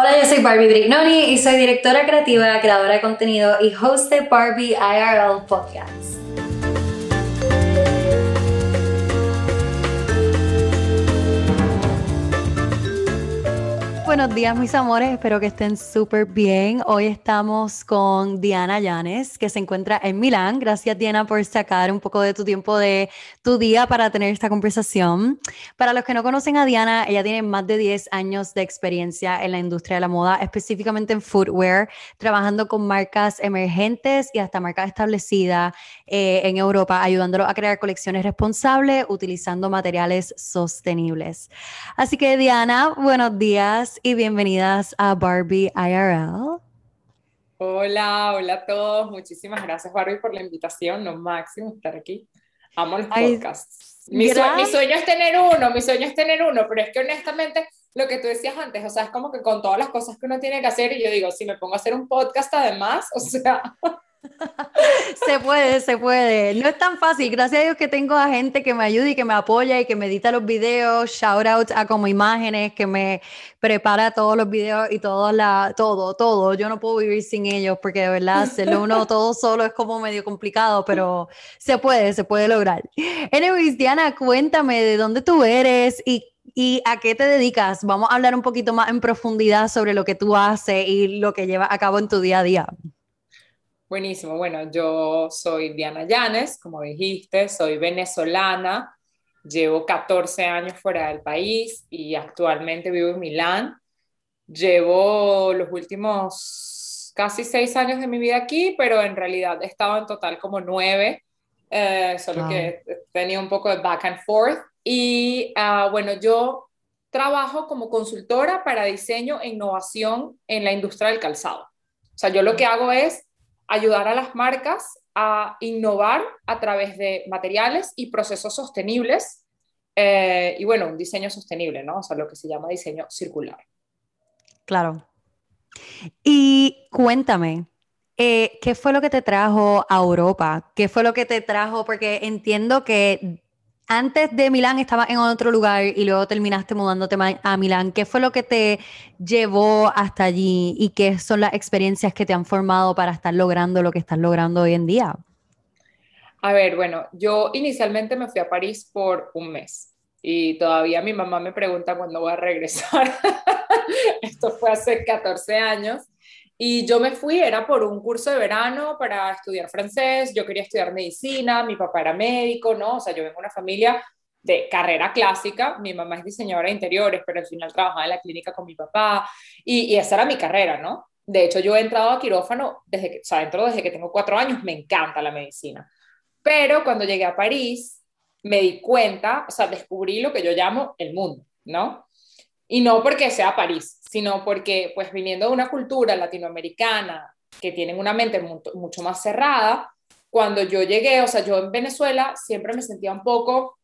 Hola, yo soy Barbie Brignoni y soy directora creativa, creadora de contenido y host de Barbie IRL Podcast. Buenos días mis amores, espero que estén súper bien. Hoy estamos con Diana Llanes, que se encuentra en Milán. Gracias Diana por sacar un poco de tu tiempo de tu día para tener esta conversación. Para los que no conocen a Diana, ella tiene más de 10 años de experiencia en la industria de la moda, específicamente en footwear, trabajando con marcas emergentes y hasta marcas establecidas eh, en Europa, ayudándolo a crear colecciones responsables utilizando materiales sostenibles. Así que Diana, buenos días y bienvenidas a Barbie IRL. Hola, hola a todos. Muchísimas gracias Barbie por la invitación. No máximo estar aquí. Amo los podcasts. Mi, sueño es tener uno, mi sueño es tener uno, pero es que honestamente lo que tú decías antes, o sea, es como que con todas las cosas que uno tiene que hacer y yo digo, si me pongo a hacer un podcast además, o sea... se puede, se puede. No es tan fácil. Gracias a Dios que tengo a gente que me ayuda y que me apoya y que me edita los videos, shout out a como imágenes, que me prepara todos los videos y todo, la, todo, todo. Yo no puedo vivir sin ellos porque de verdad hacerlo uno todo solo es como medio complicado, pero se puede, se puede lograr. Anyways, Diana, cuéntame de dónde tú eres y ¿Y a qué te dedicas? Vamos a hablar un poquito más en profundidad sobre lo que tú haces y lo que llevas a cabo en tu día a día. Buenísimo. Bueno, yo soy Diana Llanes, como dijiste, soy venezolana, llevo 14 años fuera del país y actualmente vivo en Milán. Llevo los últimos casi seis años de mi vida aquí, pero en realidad he estado en total como nueve, eh, solo que tenido un poco de back and forth. Y ah, bueno, yo trabajo como consultora para diseño e innovación en la industria del calzado. O sea, yo lo que hago es ayudar a las marcas a innovar a través de materiales y procesos sostenibles eh, y bueno, un diseño sostenible, ¿no? O sea, lo que se llama diseño circular. Claro. Y cuéntame, eh, ¿qué fue lo que te trajo a Europa? ¿Qué fue lo que te trajo? Porque entiendo que antes de Milán estabas en otro lugar y luego terminaste mudándote a Milán. ¿Qué fue lo que te llevó hasta allí y qué son las experiencias que te han formado para estar logrando lo que estás logrando hoy en día? A ver, bueno, yo inicialmente me fui a París por un mes y todavía mi mamá me pregunta cuándo voy a regresar. Esto fue hace 14 años. Y yo me fui, era por un curso de verano para estudiar francés, yo quería estudiar medicina, mi papá era médico, ¿no? O sea, yo vengo de una familia de carrera clásica, mi mamá es diseñadora de interiores, pero al final trabajaba en la clínica con mi papá, y, y esa era mi carrera, ¿no? De hecho, yo he entrado a quirófano desde que, o sea, entro desde que tengo cuatro años, me encanta la medicina. Pero cuando llegué a París, me di cuenta, o sea, descubrí lo que yo llamo el mundo, ¿no? Y no porque sea París, sino porque, pues, viniendo de una cultura latinoamericana que tienen una mente mucho más cerrada, cuando yo llegué, o sea, yo en Venezuela siempre me sentía un poco,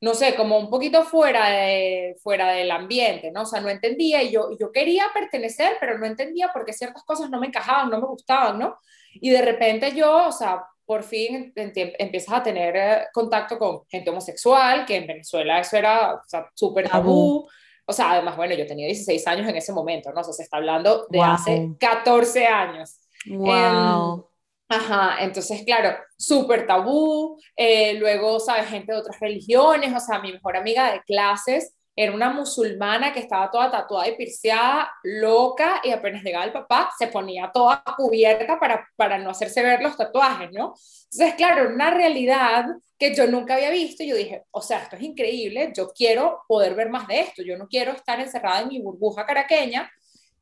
no sé, como un poquito fuera, de, fuera del ambiente, ¿no? O sea, no entendía y yo, yo quería pertenecer, pero no entendía por qué ciertas cosas no me encajaban, no me gustaban, ¿no? Y de repente yo, o sea, por fin empiezas a tener eh, contacto con gente homosexual, que en Venezuela eso era súper tabú. O sea, además, bueno, yo tenía 16 años en ese momento, ¿no? O sea, se está hablando de hace 14 años. Wow. ajá, entonces, claro, súper tabú. Eh, luego, ¿sabes? Gente de otras religiones, o sea, mi mejor amiga de clases era una musulmana que estaba toda tatuada y pirciada, loca, y apenas llegaba el papá, se ponía toda cubierta para, para no hacerse ver los tatuajes, ¿no? Entonces, claro, una realidad que yo nunca había visto, y yo dije, o sea, esto es increíble, yo quiero poder ver más de esto, yo no quiero estar encerrada en mi burbuja caraqueña,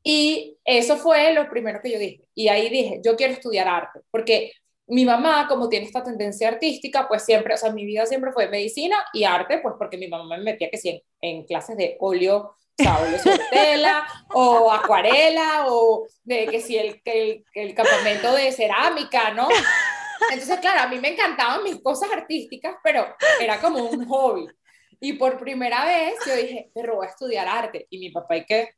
y eso fue lo primero que yo dije, y ahí dije, yo quiero estudiar arte, porque mi mamá, como tiene esta tendencia artística, pues siempre, o sea, mi vida siempre fue medicina y arte, pues porque mi mamá me metía que sí en, clases de óleo, o sea, óleo sobre tela, o acuarela, o de que sí el, el, el campamento de cerámica, ¿no? Entonces, claro, a mí me encantaban mis cosas artísticas, pero era como un hobby. Y por primera vez yo dije, pero voy a estudiar arte. Y mi papá, ¿y qué?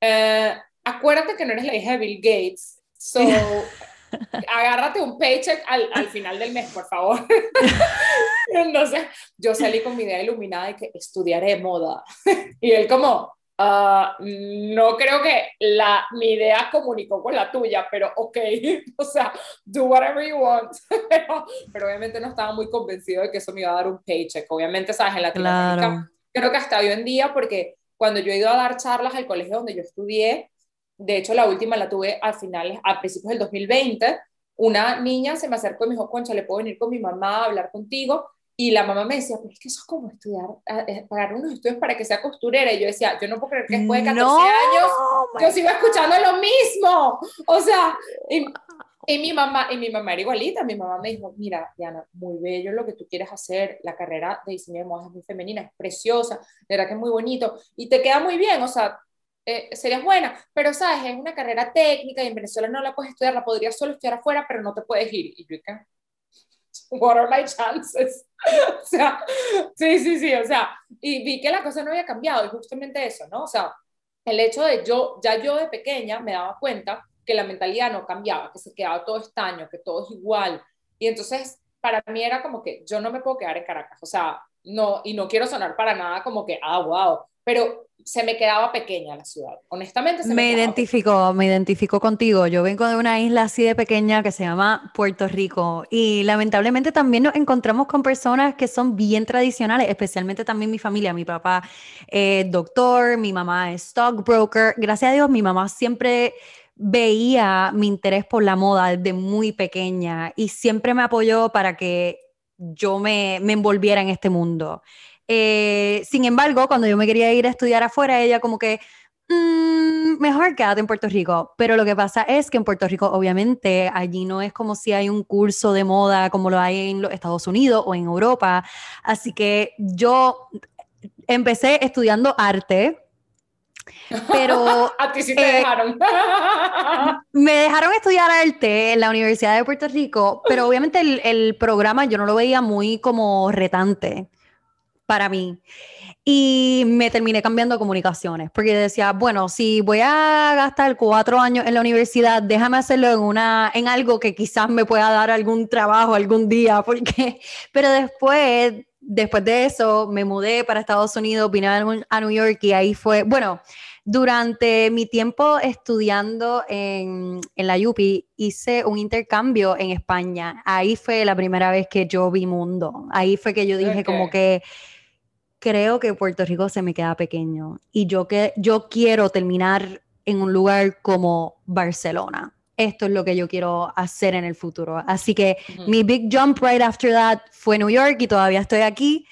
Eh, acuérdate que no eres la hija de Bill Gates, so agárrate un paycheck al, al final del mes, por favor. Entonces, yo salí con mi idea iluminada de que estudiaré moda. Y él como, Ah, no creo que la, mi idea comunicó con la tuya, pero ok, o sea, do whatever you want. pero, obviamente no estaba muy convencido de que eso me iba a dar un paycheck. Obviamente, sabes, en Latinoamérica, creo que hasta hoy en día, porque cuando yo he ido a dar charlas al colegio donde yo estudié, de hecho la última la tuve al final, a principios del 2020, una niña se me acercó y me dijo, Concha, ¿le puedo venir con mi mamá a hablar contigo? Y la mamá me decía, pues es que eso es como estudiar, eh, pagar unos estudios para que sea costurera. Y yo decía, yo no puedo creer que después de 14 años yo sigo escuchando lo mismo. O sea, y, y, mi mamá, y mi mamá era igualita. Mi mamá me dijo, mira, Diana, muy bello lo que tú quieres hacer. La carrera de diseño de modas es muy femenina, es preciosa, de verdad que es muy bonito. Y te queda muy bien, o sea, eh, serías buena. Pero, ¿sabes? Es una carrera técnica y en Venezuela no la puedes estudiar, la podrías solo estudiar afuera, pero no te puedes ir. Y yo, ¿qué? What are my chances? o sea, sí, sí, sí, o sea, y vi que la cosa no había cambiado y justamente eso, ¿no? O sea, el hecho de yo, ya yo de pequeña me daba cuenta que la mentalidad no cambiaba, que se quedaba todo estaño, que todo es igual. Y entonces, para mí era como que yo no me puedo quedar en Caracas, o sea, no, y no quiero sonar para nada como que, ah, wow, pero se me quedaba pequeña la ciudad. Honestamente, se me, me identifico, me identifico contigo. Yo vengo de una isla así de pequeña que se llama Puerto Rico y lamentablemente también nos encontramos con personas que son bien tradicionales, especialmente también mi familia. Mi papá es doctor, mi mamá es stockbroker. Gracias a Dios, mi mamá siempre veía mi interés por la moda desde muy pequeña y siempre me apoyó para que yo me, me envolviera en este mundo. Eh, sin embargo, cuando yo me quería ir a estudiar afuera, ella como que, mm, mejor quédate en Puerto Rico. Pero lo que pasa es que en Puerto Rico, obviamente, allí no es como si hay un curso de moda como lo hay en los Estados Unidos o en Europa. Así que yo empecé estudiando arte. Pero a ti sí te eh, dejaron. me dejaron estudiar arte en la Universidad de Puerto Rico, pero obviamente el, el programa yo no lo veía muy como retante para mí. Y me terminé cambiando a comunicaciones, porque decía, bueno, si voy a gastar cuatro años en la universidad, déjame hacerlo en, una, en algo que quizás me pueda dar algún trabajo algún día, porque, pero después, después de eso, me mudé para Estados Unidos, vine a New York y ahí fue, bueno, durante mi tiempo estudiando en, en, la UPI, hice un intercambio en España. Ahí fue la primera vez que yo vi mundo. Ahí fue que yo dije como que creo que Puerto Rico se me queda pequeño y yo, que, yo quiero terminar en un lugar como Barcelona. Esto es lo que yo quiero hacer en el futuro. Así que mi big jump right after that fue New York y todavía estoy aquí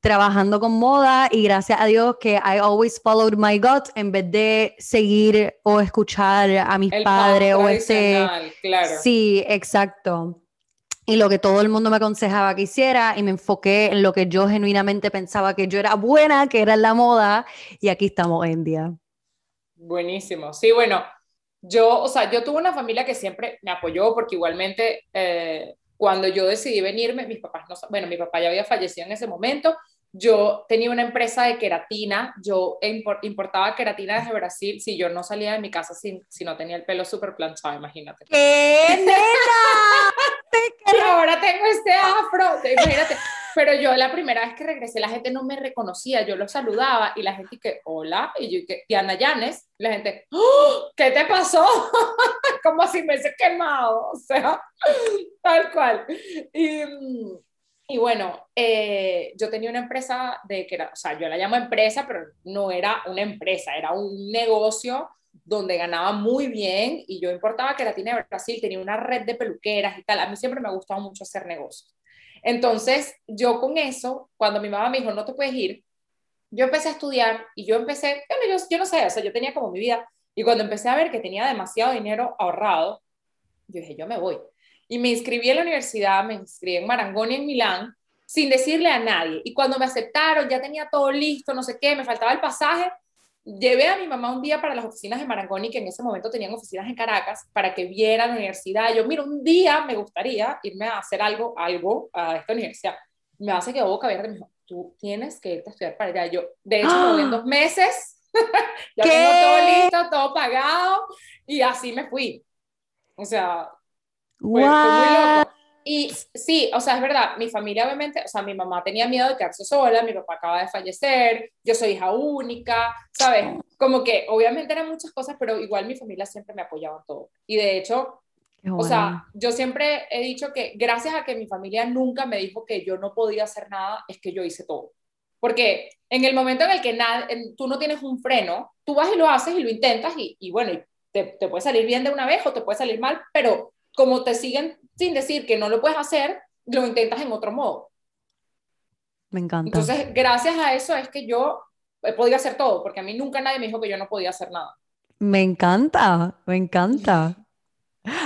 trabajando con moda y gracias a Dios que I always followed my gut en vez de seguir o escuchar a mis padres o ese claro. sí exacto y lo que todo el mundo me aconsejaba que hiciera y me enfoqué en lo que yo genuinamente pensaba que yo era buena, que era la moda y aquí estamos hoy en día. Buenísimo. Sí, bueno, yo, o sea, yo tuve una familia que siempre me apoyó porque igualmente eh, cuando yo decidí venirme, mis papás no, bueno, mi papá ya había fallecido en ese momento, yo tenía una empresa de queratina, yo importaba queratina desde Brasil, si yo no salía de mi casa si, si no tenía el pelo súper planchado, imagínate. ¡Qué nena! y ahora tengo este afro, imagínate. Pero yo la primera vez que regresé, la gente no me reconocía, yo lo saludaba y la gente que, hola, y yo que, Diana Llanes, la gente, ¡Oh! ¿qué te pasó? Como si me hubiese quemado, o sea, tal cual. Y, y bueno, eh, yo tenía una empresa de que era, o sea, yo la llamo empresa, pero no era una empresa, era un negocio donde ganaba muy bien y yo importaba queratina de Brasil, tenía una red de peluqueras y tal. A mí siempre me ha gustado mucho hacer negocios. Entonces, yo con eso, cuando mi mamá me dijo, no te puedes ir, yo empecé a estudiar y yo empecé, bueno, yo, yo no sé, o sea, yo tenía como mi vida. Y cuando empecé a ver que tenía demasiado dinero ahorrado, yo dije, yo me voy. Y me inscribí en la universidad, me inscribí en Marangoni, en Milán, sin decirle a nadie. Y cuando me aceptaron, ya tenía todo listo, no sé qué, me faltaba el pasaje. Llevé a mi mamá un día para las oficinas de Marangoni, que en ese momento tenían oficinas en Caracas, para que viera la universidad. Yo, mira, un día me gustaría irme a hacer algo, algo a esta universidad. Me hace que boca abierta me dijo, tú tienes que irte a estudiar para allá. Yo, de hecho, me voy en dos meses, ya tengo todo listo, todo pagado, y así me fui. O sea, fue, muy loco. Y sí, o sea, es verdad, mi familia obviamente, o sea, mi mamá tenía miedo de quedarse sola, mi papá acaba de fallecer, yo soy hija única, ¿sabes? Como que obviamente eran muchas cosas, pero igual mi familia siempre me apoyaba en todo. Y de hecho, o sea, yo siempre he dicho que gracias a que mi familia nunca me dijo que yo no podía hacer nada, es que yo hice todo. Porque en el momento en el que nada, tú no tienes un freno, tú vas y lo haces y lo intentas y, y bueno, te, te, puede salir bien de una vez o te puede salir mal, pero como te siguen sin decir que no lo puedes hacer, lo intentas en otro modo. Me encanta. Entonces, gracias a eso es que yo he podido hacer todo, porque a mí nunca nadie me dijo que yo no podía hacer nada. Me encanta, me encanta.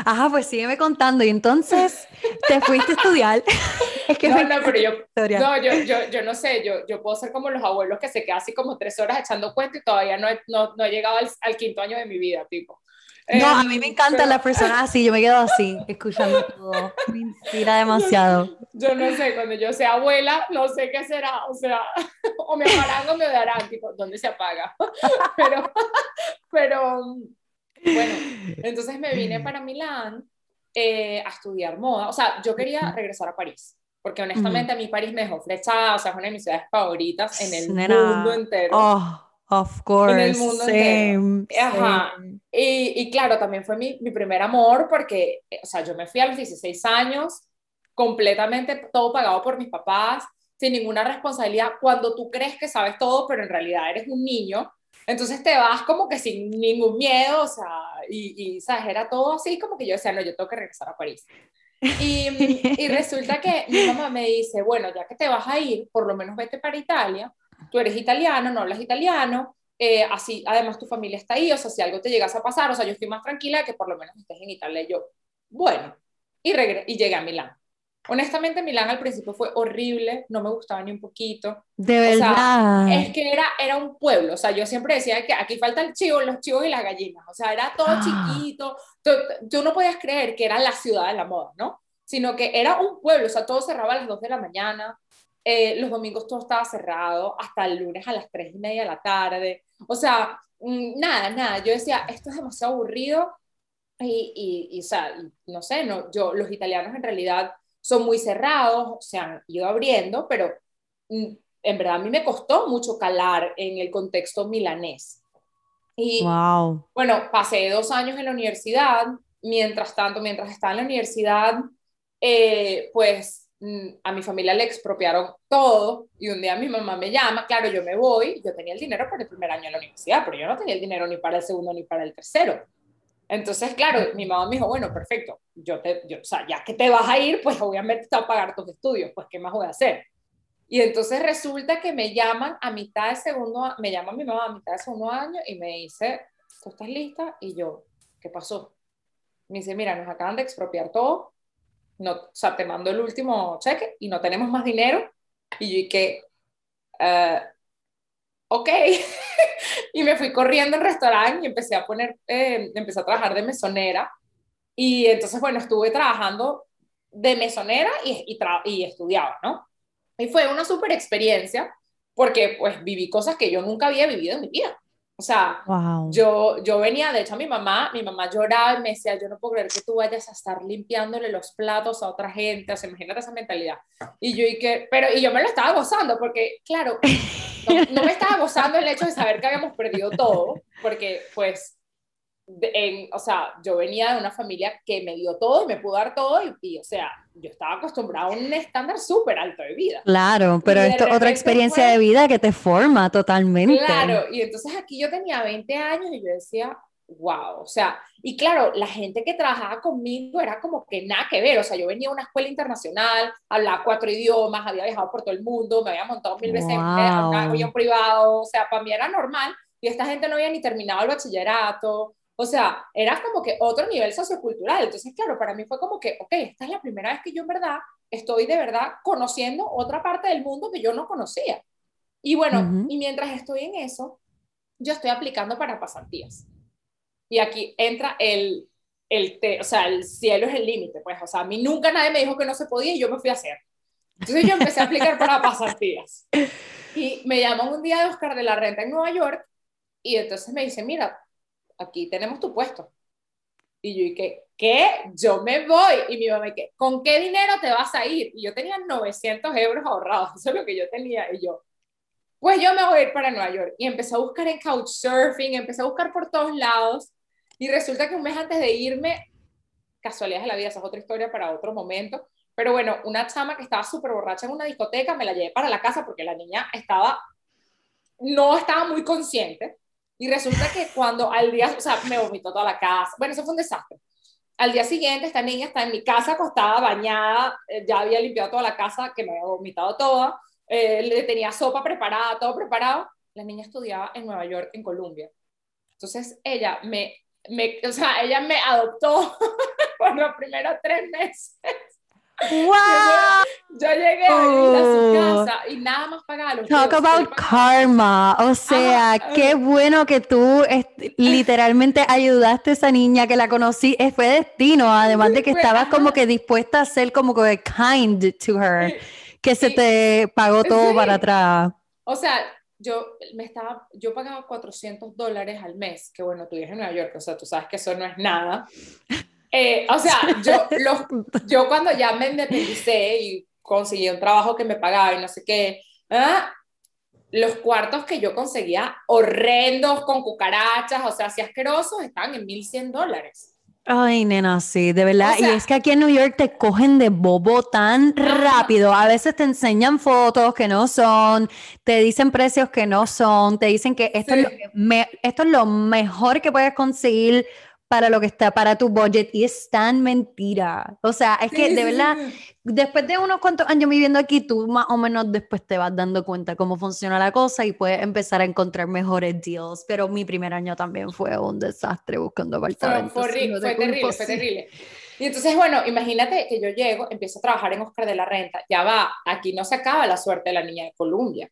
Ajá, pues sígueme contando. Y entonces te fuiste a estudiar. es que no, no, pero yo, no, yo, yo, yo, no sé, yo, yo puedo ser como los abuelos que se quedan así como tres horas echando cuentos y todavía no he, no, no he llegado al, al, quinto año de mi vida, tipo. No, a mí me em, encantan las personas así, yo me quedo así, escuchando todo. Me inspira demasiado. Yo, no sé, cuando yo sea abuela, no sé qué será, o sea, o me apagarán o me darán, tipo, ¿dónde se apaga? Pero, pero, bueno, entonces me vine para Milán eh, a estudiar moda. O sea, yo quería regresar a París, porque honestamente a mí París me dejó flechada, o sea, es una de mis ciudades favoritas en el mundo entero. Oh, of course. En el mundo entero. Ajá. Y, y, claro, también fue mi, mi primer amor, porque, eh, o sea, yo me fui a los 16 años, completamente todo pagado por mis papás, sin ninguna responsabilidad, cuando tú crees que sabes todo, pero en realidad eres un niño entonces te vas como que sin ningún miedo, o sea, y, y ¿sabes? Era todo así como que yo decía, no, yo tengo que regresar a París. Y, y, resulta que mi mamá me dice, bueno, ya que te vas a ir, por lo menos vete para Italia, tú eres italiano, no hablas italiano, eh, así, además tu familia está ahí, o sea, si algo te llegas a pasar, o sea, yo estoy más tranquila que por lo menos estés en Italia. Y yo, bueno, y, y llegué a Milán. Honestamente, Milán al principio fue horrible, no me gustaba ni un poquito. De verdad. es que era, era un pueblo, o sea, yo siempre decía que aquí falta el chivo, los chivos y las gallinas, o sea, era todo ah. chiquito, tú, no podías creer que era la ciudad de la moda, ¿no? Sino que era un pueblo, o sea, todo cerraba a las 2 de la mañana, eh, los domingos todo estaba cerrado, hasta el lunes a las 3 y media de la tarde, o sea, mm, nada, nada, yo decía, esto es demasiado aburrido y, y, y o sea, no sé, no, yo, los italianos en realidad son muy cerrados, se han ido abriendo, pero mm, en verdad a mí me costó mucho calar en el contexto milanés. Y bueno, pasé dos años en la universidad, mientras tanto, mientras estaba en la universidad, eh, pues a mi familia le expropiaron todo y un día mi mamá me llama, claro, yo me voy, yo tenía el dinero para el primer año en la universidad, pero yo no tenía el dinero ni para el segundo ni para el tercero. Entonces, claro, mi mamá me dijo, bueno, perfecto, yo te, yo, o sea, ya que te vas a ir, pues obviamente te va a pagar tus estudios, pues ¿qué más voy a hacer? Y entonces resulta que me llaman a mitad de segundo, me llama mi mamá a mitad de segundo año y me dice, ¿tú estás lista? Y yo, ¿qué pasó? Me dice, mira, nos acaban de expropiar todo, no, o sea, te mando el último cheque y no tenemos más dinero. Y yo, ¿y qué? Uh, ok. y me fui corriendo al restaurante y empecé a poner, eh, empecé a trabajar de mesonera. Y entonces, bueno, estuve trabajando de mesonera y, y, estudiaba, ¿no? Y fue una súper experiencia porque pues viví cosas que yo nunca había vivido en mi vida. O sea, yo, yo venía, de hecho, a mi mamá, mi mamá lloraba y me decía, yo no puedo creer que tú vayas a estar limpiándole los platos a otra gente, o sea, imagínate esa mentalidad. Y yo, y que, pero, y yo me lo estaba gozando, porque, claro, no, me estaba gozando el hecho de saber que habíamos perdido todo, porque pues, en, o sea, yo venía de una familia que me dio todo y me pudo dar todo y, o sea, yo estaba acostumbrada a un estándar súper alto de vida. Claro, pero esto otra experiencia de vida que te forma totalmente. Claro, y entonces aquí yo tenía 20 años y yo decía, wow, o sea, y claro, la gente que trabajaba conmigo era como que nada que ver, o sea, yo venía a una escuela internacional, hablaba cuatro idiomas, había viajado por todo el mundo, me había montado mil veces en un avión privado, o sea, para mí era normal, y esta gente no había ni terminado el bachillerato, o sea, era como que otro nivel sociocultural, entonces, claro, para mí fue como que, ok, esta es la primera vez que yo en verdad estoy de verdad conociendo otra parte del mundo que yo no conocía. Y bueno, y mientras estoy en eso, yo estoy aplicando para pasantías y aquí entra el, el o sea, el cielo es el límite, pues, o sea, a mí nunca nadie me dijo que no se podía y yo me fui a hacer. Entonces yo empecé a aplicar para pasantías. Y me llaman un día de Oscar de la Renta en Nueva York y entonces me dice, mira, aquí tenemos tu puesto. Y yo dije, ¿qué? Yo me voy. Y mi mamá, ¿qué? ¿con qué dinero te vas a ir? Y yo tenía 900 euros ahorrados, eso es lo que yo tenía. Y yo, pues yo me voy a ir para Nueva York. Y empecé a buscar en Couchsurfing, empecé a buscar por todos lados. Y resulta que un mes antes de irme, casualidades de la vida, esa es otra historia para otro momento, pero bueno, una chama que estaba súper borracha en una discoteca, me la llevé para la casa porque la niña estaba, no estaba muy consciente. Y resulta que cuando al día, o sea, me vomitó toda la casa. Bueno, eso fue un desastre. Al día siguiente, esta niña está en mi casa acostada, bañada, eh, ya había limpiado toda la casa, que me había vomitado toda, eh, le tenía sopa preparada, todo preparado. La niña estudiaba en Nueva York, en Colombia. Entonces, ella me, me o sea, ella me adoptó por los primeros tres meses. ¡Wow! Yo, llegué a, su oh. casa y nada más pagaba Talk about karma. O sea, qué bueno que tú literalmente ayudaste a esa niña que la conocí. Fue destino, además de que estabas como que dispuesta a ser como que kind to her, que se te pagó todo para atrás. O sea, yo me estaba, yo pagaba 400 dólares al mes, que bueno, tú vives en Nueva York, o sea, tú sabes que eso no es nada. Eh, o sea, yo, yo cuando ya me independicé y conseguí un trabajo que me pagaba y no sé qué, ¿ah? los cuartos que yo conseguía horrendos con cucarachas, o sea, así asquerosos, estaban en 1100 dólares. Ay, nena, sí, de verdad. y es que aquí en New York te cogen de bobo tan rápido. A veces te enseñan fotos que no son, te dicen precios que no son, te dicen que esto, es, lo esto es lo mejor que puedes conseguir para lo que está para tu budget y es tan mentira. O sea, es que de verdad, después de unos cuantos años viviendo aquí, tú más o menos después te vas dando cuenta cómo funciona la cosa y puedes empezar a encontrar mejores deals. Pero mi primer año también fue un desastre buscando apartamentos. Fue, fue, terrible, fue terrible. Y entonces, bueno, imagínate que yo llego, empiezo a trabajar en Oscar de la Renta, ya va, aquí no se acaba la suerte de la niña de Colombia.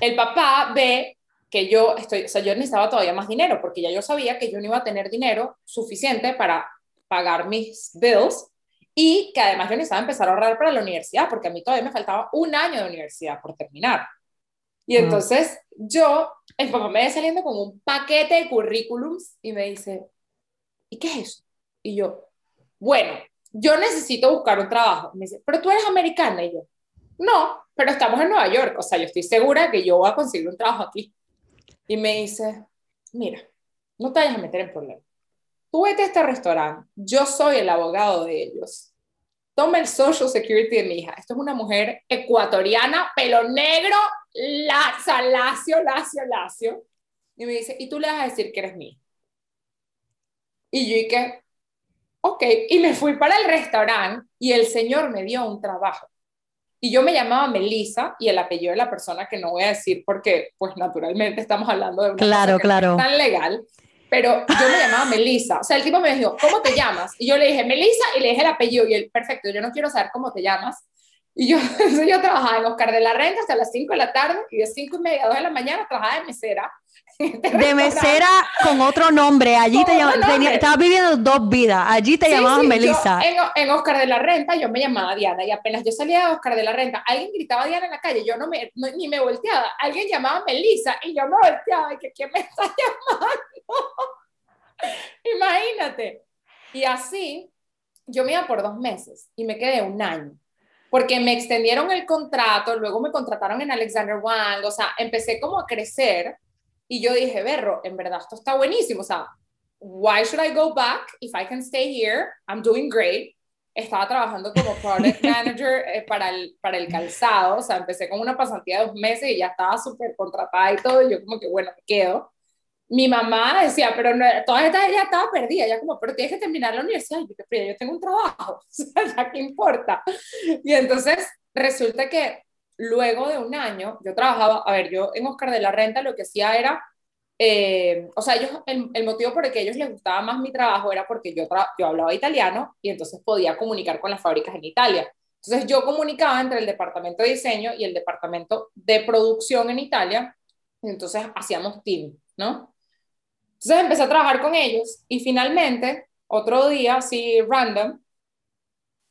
El papá ve que yo estoy, o sea, yo necesitaba todavía más dinero porque ya yo sabía que yo no iba a tener dinero suficiente para pagar mis bills y que además yo necesitaba empezar a ahorrar para la universidad porque a mí todavía me faltaba un año de universidad por terminar. Y mm. entonces yo, el papá me ve saliendo con un paquete de currículums y me dice, ¿y qué es eso? Y yo, bueno, yo necesito buscar un trabajo. Me dice, pero tú eres americana. Y yo, no, pero estamos en Nueva York. O sea, yo estoy segura que yo voy a conseguir un trabajo aquí y me dice, mira, no te vayas a meter en problemas. Tú vete a este restaurante, yo soy el abogado de ellos. Toma el Social Security de mi hija. Esto es una mujer ecuatoriana, pelo negro, lacio, lacio, lacio, lacio. Y me dice, y tú le vas a decir que eres mía. Y yo dije, ok, y me fui para el restaurante y el señor me dio un trabajo. Y yo me llamaba Melissa y el apellido de la persona que no voy a decir porque, pues naturalmente estamos hablando de una claro, cosa claro. tan legal, pero yo me llamaba Melissa. O sea, el tipo me dijo, ¿cómo te llamas? Y yo le dije, Melissa, y le dije el apellido. Y él, perfecto, yo no quiero saber cómo te llamas. Y yo, yo trabajaba en Oscar de la Renta hasta las 5 de la tarde y de 5 y media a 2 de la mañana trabajaba de mesera de mesera con otro nombre. Allí te llamabas, estabas viviendo dos vidas. Allí te llamabas Melissa. En, en, Oscar de la Renta yo me llamaba Diana y apenas yo salía de Oscar de la Renta, alguien gritaba Diana en la calle, yo no me, ni me volteaba. Alguien llamaba Melissa y yo me volteaba y que ¿quién me está llamando? Imagínate. Y así yo me iba por dos meses y me quedé un año porque me extendieron el contrato, luego me contrataron en Alexander Wang, o sea, empecé como a crecer y yo dije, Berro, en verdad esto está buenísimo. O sea, why should I go back if I can stay here? I'm doing great. Estaba trabajando como product manager eh, para, el, para el calzado. O sea, empecé con una pasantía de dos meses y ya estaba súper contratada y todo. Y yo como que, bueno, me quedo. Mi mamá decía, pero no, toda esta ella estaba perdida. ya como, pero tienes que terminar la universidad. Y yo, pero yo tengo un trabajo. O sea, ¿qué importa? Y entonces resulta que luego de un año, yo trabajaba, a ver, yo en Oscar de la Renta lo que hacía era, eh, o sea, ellos, el, motivo por el que ellos les gustaba más mi trabajo era porque yo, yo hablaba italiano y entonces podía comunicar con las fábricas en Italia. Entonces yo comunicaba entre el departamento de diseño y el departamento de producción en Italia, entonces hacíamos team, ¿no? Entonces empecé a trabajar con ellos y finalmente, otro día, así random,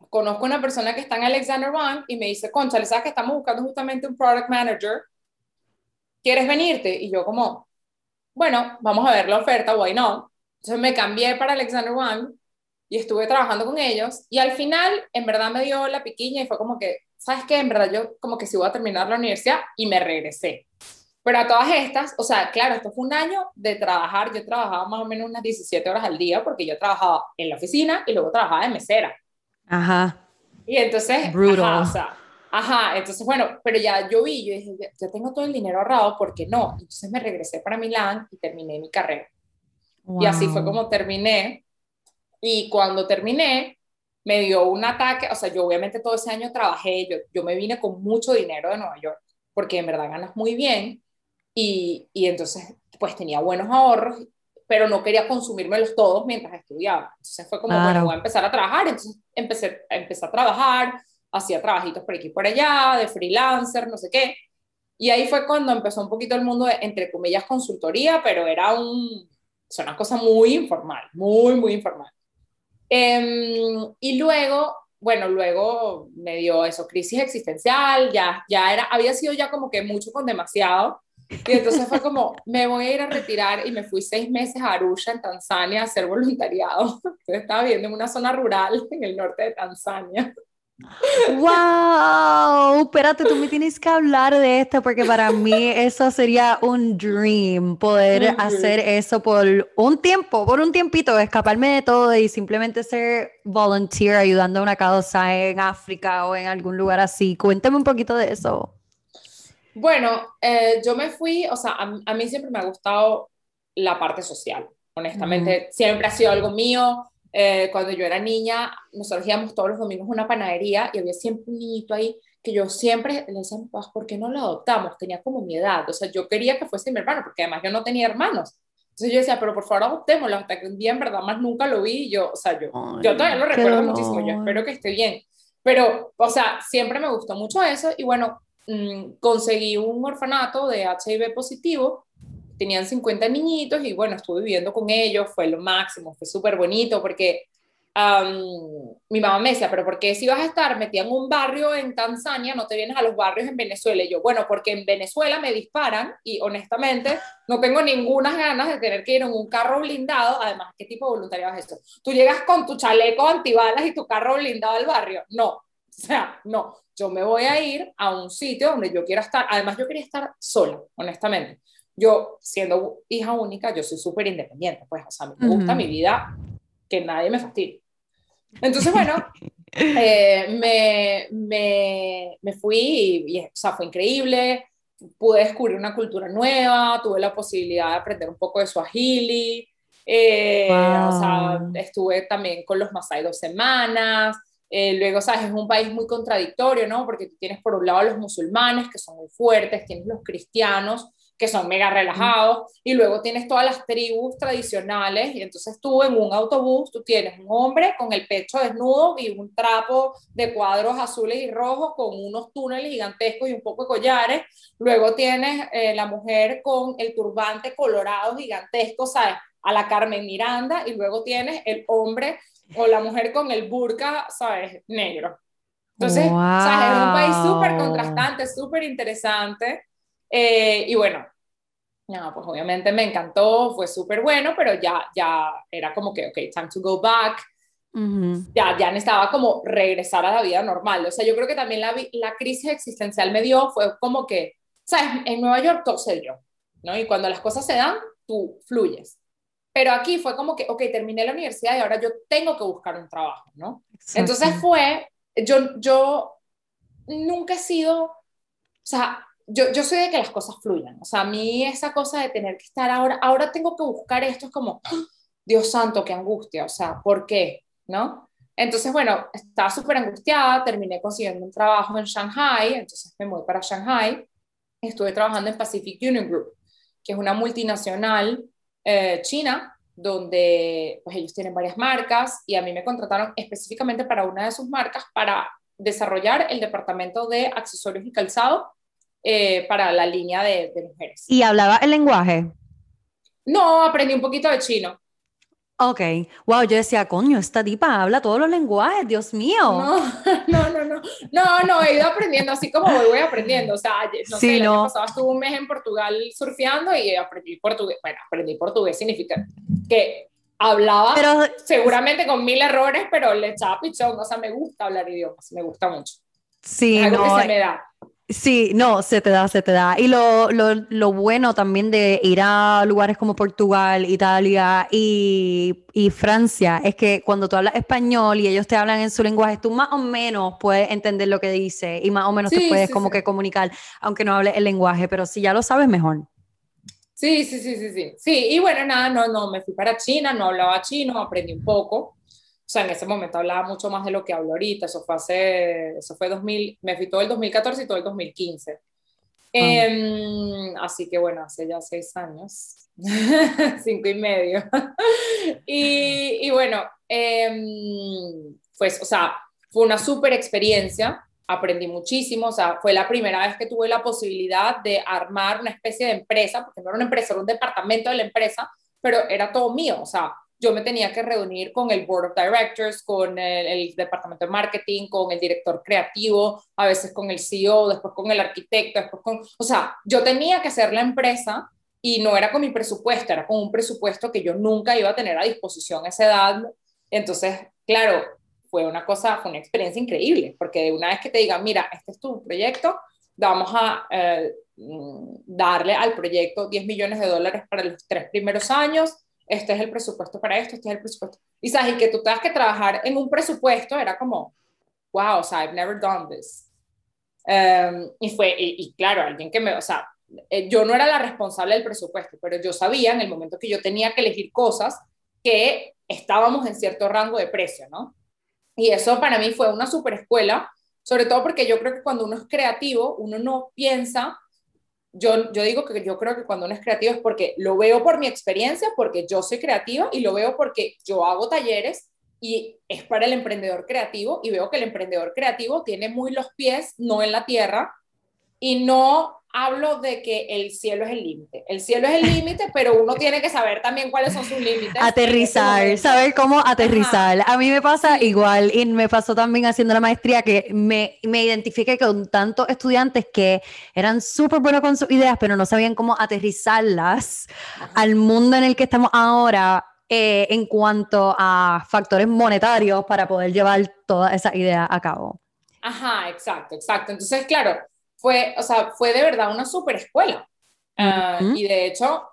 conozco una persona que está en Alexander One y me dice, concha, ¿sabes que estamos buscando justamente un product manager? ¿Quieres venirte? Y yo como, bueno, vamos a ver la oferta, why not? Entonces me cambié para Alexander Wang y estuve trabajando con ellos y al final en verdad me dio la piquiña y fue como que, ¿sabes qué? En verdad yo como que sí voy a terminar la universidad y me regresé. Pero a todas estas, o sea, claro, esto fue un año de trabajar, yo trabajaba más o menos unas 17 horas al día porque yo trabajaba en la oficina y luego trabajaba de mesera. Ajá. Y entonces, Brutal. Ajá, ajá, entonces bueno, pero ya yo vi, yo dije, yo tengo todo el dinero ahorrado, ¿por qué no? Entonces me regresé para Milán y terminé mi carrera. Y así fue como terminé. Y cuando terminé, me dio un ataque, o sea, yo obviamente todo ese año trabajé, yo, yo me vine con mucho dinero de Nueva York, porque en verdad ganas muy bien, y, y entonces pues tenía buenos ahorros, pero no quería consumírmelos todos mientras estudiaba. Entonces fue como, bueno, voy a empezar a trabajar, entonces empecé, empecé a trabajar, hacía trabajitos por aquí y por allá, de freelancer, no sé qué, y ahí fue cuando empezó un poquito el mundo de, entre comillas, consultoría, pero era un, o una cosa muy informal, muy, muy informal. Em, y luego, bueno, luego me dio eso, crisis existencial, ya, ya era, había sido ya como que mucho con demasiado. Y entonces fue como, me voy a ir a retirar y me fui seis meses a Arusha, en Tanzania, a hacer voluntariado. estaba viviendo en una zona rural en el norte de Tanzania. ¡Wow! Espérate, tú me tienes que hablar de esto porque para mí eso sería un dream, poder hacer eso por un tiempo, por un tiempito, escaparme de todo y simplemente ser volunteer ayudando a una causa en África o en algún lugar así. Cuéntame un poquito de eso. Bueno, eh, yo me fui, o sea, a, mí siempre me ha gustado la parte social, honestamente, siempre ha sido algo mío eh, cuando yo era niña, nosotros íbamos todos los domingos a una panadería y había siempre un niñito ahí que yo siempre le decía a mis ¿por qué no lo adoptamos? Tenía como mi edad, o sea, yo quería que fuese mi hermano, porque además yo no tenía hermanos. Entonces yo decía, pero por favor adoptémoslo, hasta que un día en verdad más nunca lo vi y yo, o sea, yo, yo todavía lo recuerdo muchísimo, yo espero que esté bien. Pero, o sea, siempre me gustó mucho eso y bueno, mmm, conseguí un orfanato de HIV positivo tenían 50 niñitos y bueno, estuve viviendo con ellos, fue lo máximo, fue súper bonito porque mi mamá me decía, pero ¿por qué si vas a estar metida en un barrio en Tanzania, no te vienes a los barrios en Venezuela? Y yo, bueno, porque en Venezuela me disparan y honestamente no tengo ninguna ganas de tener que ir en un carro blindado. Además, ¿qué tipo de voluntariado es esto? Tú llegas con tu chaleco antibalas y tu carro blindado al barrio. No, o sea, no. Yo me voy a ir a un sitio donde yo quiera estar. Además, yo quería estar sola, honestamente. Yo siendo hija única, yo soy súper independiente, pues, o sea, me gusta mi vida, que nadie me fastidie. Entonces, bueno, eh, me, me, me, fui y, o sea, fue increíble, pude descubrir una cultura nueva, tuve la posibilidad de aprender un poco de Swahili, eh, o sea, estuve también con los Masai dos semanas, eh, luego, sabes, es un país muy contradictorio, ¿no? Porque tú tienes por un lado los musulmanes, que son muy fuertes, tienes los cristianos, que son mega relajados, y luego tienes todas las tribus tradicionales, y entonces tú en un autobús, tú tienes un hombre con el pecho desnudo y un trapo de cuadros azules y rojos con unos túneles gigantescos y un poco de collares, luego tienes eh, la mujer con el turbante colorado gigantesco, ¿sabes? A la Carmen Miranda, y luego tienes el hombre o la mujer con el burka, ¿sabes? Negro. Entonces, ¿sabes? Es un país súper contrastante, súper interesante. Eh, y bueno, no, pues obviamente me encantó, fue súper bueno, pero ya, ya era como que, ok, time to go back. Ya, ya necesitaba como regresar a la vida normal. O sea, yo creo que también la, la crisis existencial me dio, fue como que, ¿sabes? En Nueva York todo se dio, ¿no? Y cuando las cosas se dan, tú fluyes. Pero aquí fue como que, ok, terminé la universidad y ahora yo tengo que buscar un trabajo, ¿no? Entonces fue, yo, yo nunca he sido, o sea, yo, yo soy de que las cosas fluyan. O sea, a mí esa cosa de tener que estar ahora, ahora tengo que buscar esto, es como, ¡Ah! Dios santo, qué angustia. O sea, ¿por qué? ¿No? Entonces, bueno, estaba súper angustiada, terminé consiguiendo un trabajo en Shanghai, entonces me voy para Shanghai. Estuve trabajando en Pacific Union Group, que es una multinacional eh, china, donde pues ellos tienen varias marcas y a mí me contrataron específicamente para una de sus marcas para desarrollar el departamento de accesorios y calzado eh, para la línea de, mujeres. ¿Y hablaba el lenguaje? No, aprendí un poquito de chino. Ok, wow, yo decía, coño, esta tipa habla todos los lenguajes, Dios mío. No, no, no, no, no, no, he ido aprendiendo, así como voy, voy aprendiendo, o sea, no sé, el año pasado estuve un mes en Portugal surfeando y aprendí portugués, bueno, aprendí portugués significa que hablaba pero, seguramente con mil errores, pero le echaba pichón, o sea, me gusta hablar idiomas, me gusta mucho. Sí, algo no, que se me da. Sí, no, se te da, se te da. Y lo, lo, lo, bueno también de ir a lugares como Portugal, Italia y, y, Francia es que cuando tú hablas español y ellos te hablan en su lenguaje, tú más o menos puedes entender lo que dice y más o menos te puedes como que comunicar, aunque no hables el lenguaje, pero si ya lo sabes, mejor. Sí, sí, sí, sí, sí. Sí, y bueno, nada, no, no, me fui para China, no hablaba chino, aprendí un poco o sea, en ese momento hablaba mucho más de lo que hablo ahorita, eso fue hace, eso fue 2000, me fui todo el 2014 y todo el 2015. Em, así que bueno, hace ya seis años, cinco y medio. y, y, bueno, eh, pues, o sea, fue una súper experiencia, aprendí muchísimo, o sea, fue la primera vez que tuve la posibilidad de armar una especie de empresa, porque no era una empresa, era un departamento de la empresa, pero era todo mío, o sea, yo me tenía que reunir con el board of directors, con el, departamento de marketing, con el director creativo, a veces con el CEO, después con el arquitecto, después con, o sea, yo tenía que hacer la empresa y no era con mi presupuesto, era con un presupuesto que yo nunca iba a tener a disposición a esa edad. Entonces, claro, fue una cosa, fue una experiencia increíble, porque una vez que te digan, mira, este es tu proyecto, vamos a eh, mm, darle al proyecto 10 millones de dólares para los tres primeros años, este es el presupuesto para esto, este es el presupuesto. Y sabes, y que tú tengas que trabajar en un presupuesto era como, wow, o sea, I've never done this. Um, y fue, y, claro, alguien que me, o sea, eh, yo no era la responsable del presupuesto, pero yo sabía en el momento que yo tenía que elegir cosas que estábamos en cierto rango de precio, ¿no? Y eso para mí fue una super escuela, sobre todo porque yo creo que cuando uno es creativo, uno no piensa yo, yo digo que yo creo que cuando uno es creativo es porque lo veo por mi experiencia, porque yo soy creativa y lo veo porque yo hago talleres y es para el emprendedor creativo y veo que el emprendedor creativo tiene muy los pies no en la tierra y no hablo de que el cielo es el límite. El cielo es el límite, pero uno tiene que saber también cuáles son sus límites. Aterrizar, saber cómo aterrizar. A mí me pasa igual y me pasó también haciendo la maestría que me, me identifiqué con tantos estudiantes que eran súper buenos con sus ideas, pero no sabían cómo aterrizarlas al mundo en el que estamos ahora. Eh, en cuanto a factores monetarios para poder llevar toda esa idea a cabo. Ajá, exacto, exacto. Entonces, claro, fue, o sea, fue de verdad una super escuela. Ah, y de hecho,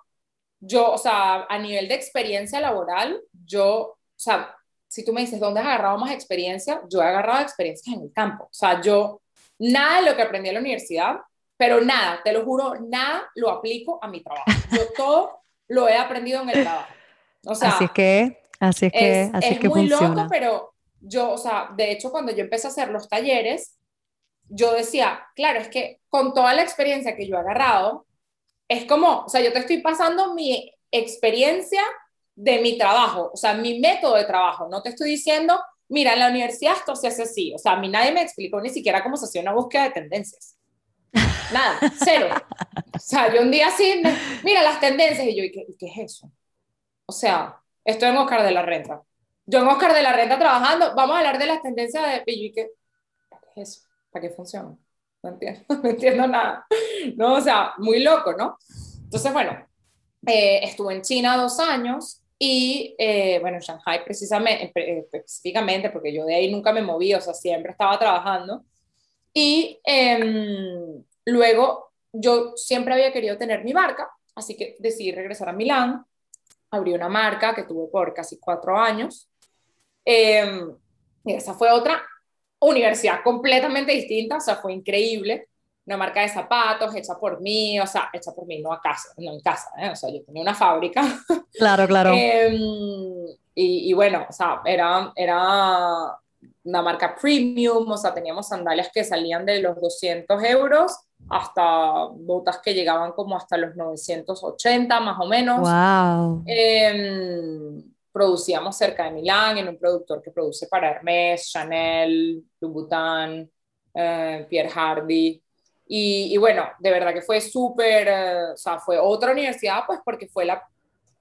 yo, o sea, a nivel de experiencia laboral, yo, o sea, si tú me dices, ¿dónde has agarrado más experiencia? Yo he agarrado experiencias en el campo. O sea, yo, nada de lo que aprendí en la universidad, pero nada, te lo juro, nada lo aplico a mi trabajo. Yo todo lo he aprendido en el trabajo. O sea, así es que, así es que, así es, que muy loco, pero yo, o sea, de hecho, cuando yo empecé a hacer los talleres, yo decía, claro, es que con toda la experiencia que yo he agarrado, es como, o sea, yo te estoy pasando mi experiencia de mi trabajo, o sea, mi método de trabajo, no te estoy diciendo, mira, en la universidad esto se hace así, o sea, a mí nadie me explicó ni siquiera cómo se hacía una búsqueda de tendencias. Nada, cero. O sea, yo un día así, mira las tendencias, y yo, ¿y qué, qué es eso? O sea, estoy en Oscar de la Renta. Yo en Oscar de la Renta trabajando, vamos a hablar de las tendencias de, y ¿qué es eso? ¿Para qué funciona? No entiendo, no entiendo nada. No, o sea, muy loco, ¿no? Entonces, bueno, eh, estuve en China dos años y, eh, bueno, en Shanghai precisamente, eh, específicamente, porque yo de ahí nunca me moví, o sea, siempre estaba trabajando. Y em, luego yo siempre había querido tener mi marca, así que decidí regresar a Milán, abrí una marca que tuve por casi cuatro años. Em, y esa fue otra universidad completamente distinta, o sea, fue increíble. Una marca de zapatos hecha por mí, o sea, hecha por mí, no a casa, no en casa, ¿eh? o sea, yo tenía una fábrica. Claro, claro. Em, y, y, bueno, o sea, era, era una marca premium, o sea, teníamos sandalias que salían de los 200 euros hasta botas que llegaban como hasta los 980 más o menos. Wow. Eh, producíamos cerca de Milán, en un productor que produce para Hermes, Chanel, Louboutin, eh, Pierre Hardy. Y, y, bueno, de verdad que fue súper, eh, o sea, fue otra universidad, pues porque fue la...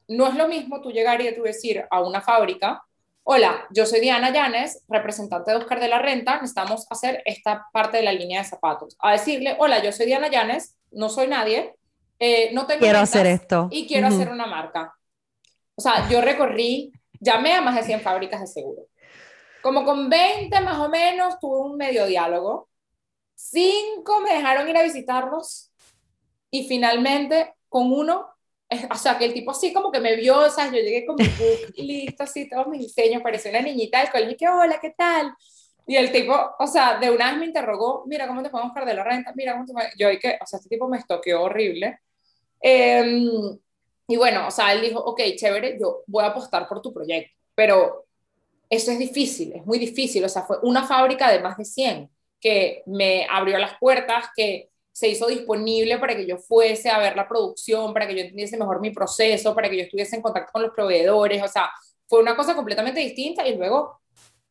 No es lo mismo tú llegar y tú decir a una fábrica, hola, yo soy Diana Llanes, representante de Oscar de la Renta, necesitamos hacer esta parte de la línea de zapatos. A decirle, hola, yo soy Diana Llanes, no soy nadie, eh, no tengo... Quiero hacer esto. Y quiero hacer una marca. O sea, yo recorrí llamé a más de 100 fábricas de seguro. Como con 20 más o menos tuve un medio diálogo. Cinco me dejaron ir a visitarlos y finalmente con uno, o sea, que el tipo así como que me vio, o sea, yo llegué con mi book listo, así, todos mis diseños, parecía una niñita del colegio, que hola, ¿qué tal? Y el tipo, o sea, de una vez me interrogó, mira, ¿cómo te podemos perder la renta? Mira, ¿cómo te Yo, y que, o sea, este tipo me estoqueó horrible. Em, y bueno, o sea, él dijo, ok, chévere, yo voy a apostar por tu proyecto, pero eso es difícil, es muy difícil, o sea, fue una fábrica de más de 100 que me abrió las puertas, que se hizo disponible para que yo fuese a ver la producción, para que yo entendiese mejor mi proceso, para que yo estuviese en contacto con los proveedores, o sea, fue una cosa completamente distinta y luego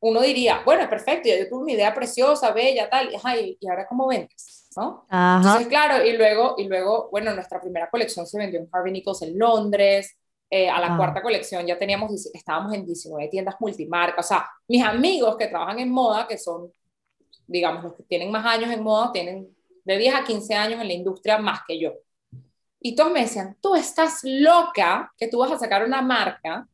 uno diría, bueno, perfecto, yo tuve una idea preciosa, bella, tal, y, y ahora cómo vendes, ¿no? Entonces, claro, y luego, y luego, bueno, nuestra primera colección se vendió en Harvey Nichols en Londres, eh, a la ah. cuarta colección ya teníamos, estábamos en 19 tiendas multimarcas, o sea, mis amigos que trabajan en moda, que son, digamos, los que tienen más años en moda, tienen de 10 a 15 años en la industria más que yo. Y todos me decían, tú estás loca que tú vas a sacar una marca,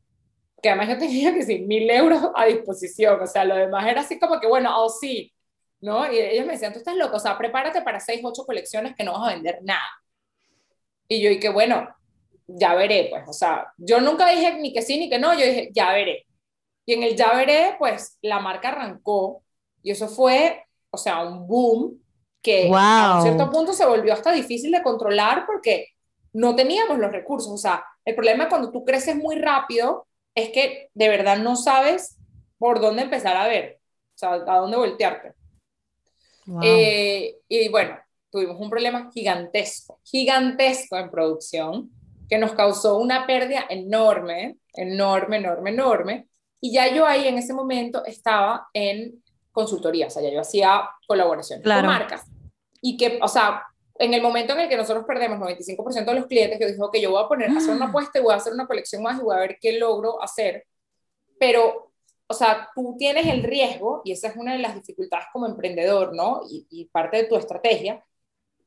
que además yo tenía que decir mil euros a disposición, o sea, lo demás era así como que, bueno, oh sí, ¿no? Y ellos me decían, tú estás loca, o sea, prepárate para 6, 8 colecciones que no vas a vender nada. Y yo, y que bueno, ya veré, pues, o sea, yo nunca dije ni que sí ni que no, yo dije, ya veré. Y en el ya veré, pues, la marca arrancó y eso fue, o sea, un boom que a un cierto punto se volvió hasta difícil de controlar porque no teníamos los recursos. O sea, el problema cuando tú creces muy rápido es que de verdad no sabes por dónde empezar a ver, o sea, a dónde voltearte. Eh, y bueno, tuvimos un problema gigantesco, gigantesco en producción que nos causó una pérdida enorme, enorme, enorme, enorme. Y ya yo ahí en ese momento estaba en consultoría, o sea, ya yo hacía colaboraciones con marcas. Y que, o sea, en el momento en el que nosotros perdemos 95% de los clientes, yo dije, que yo voy a poner, a hacer una apuesta y voy a hacer una colección más y voy a ver qué logro hacer. Pero, o sea, tú tienes el riesgo, y esa es una de las dificultades como emprendedor, ¿no? Y, y parte de tu estrategia.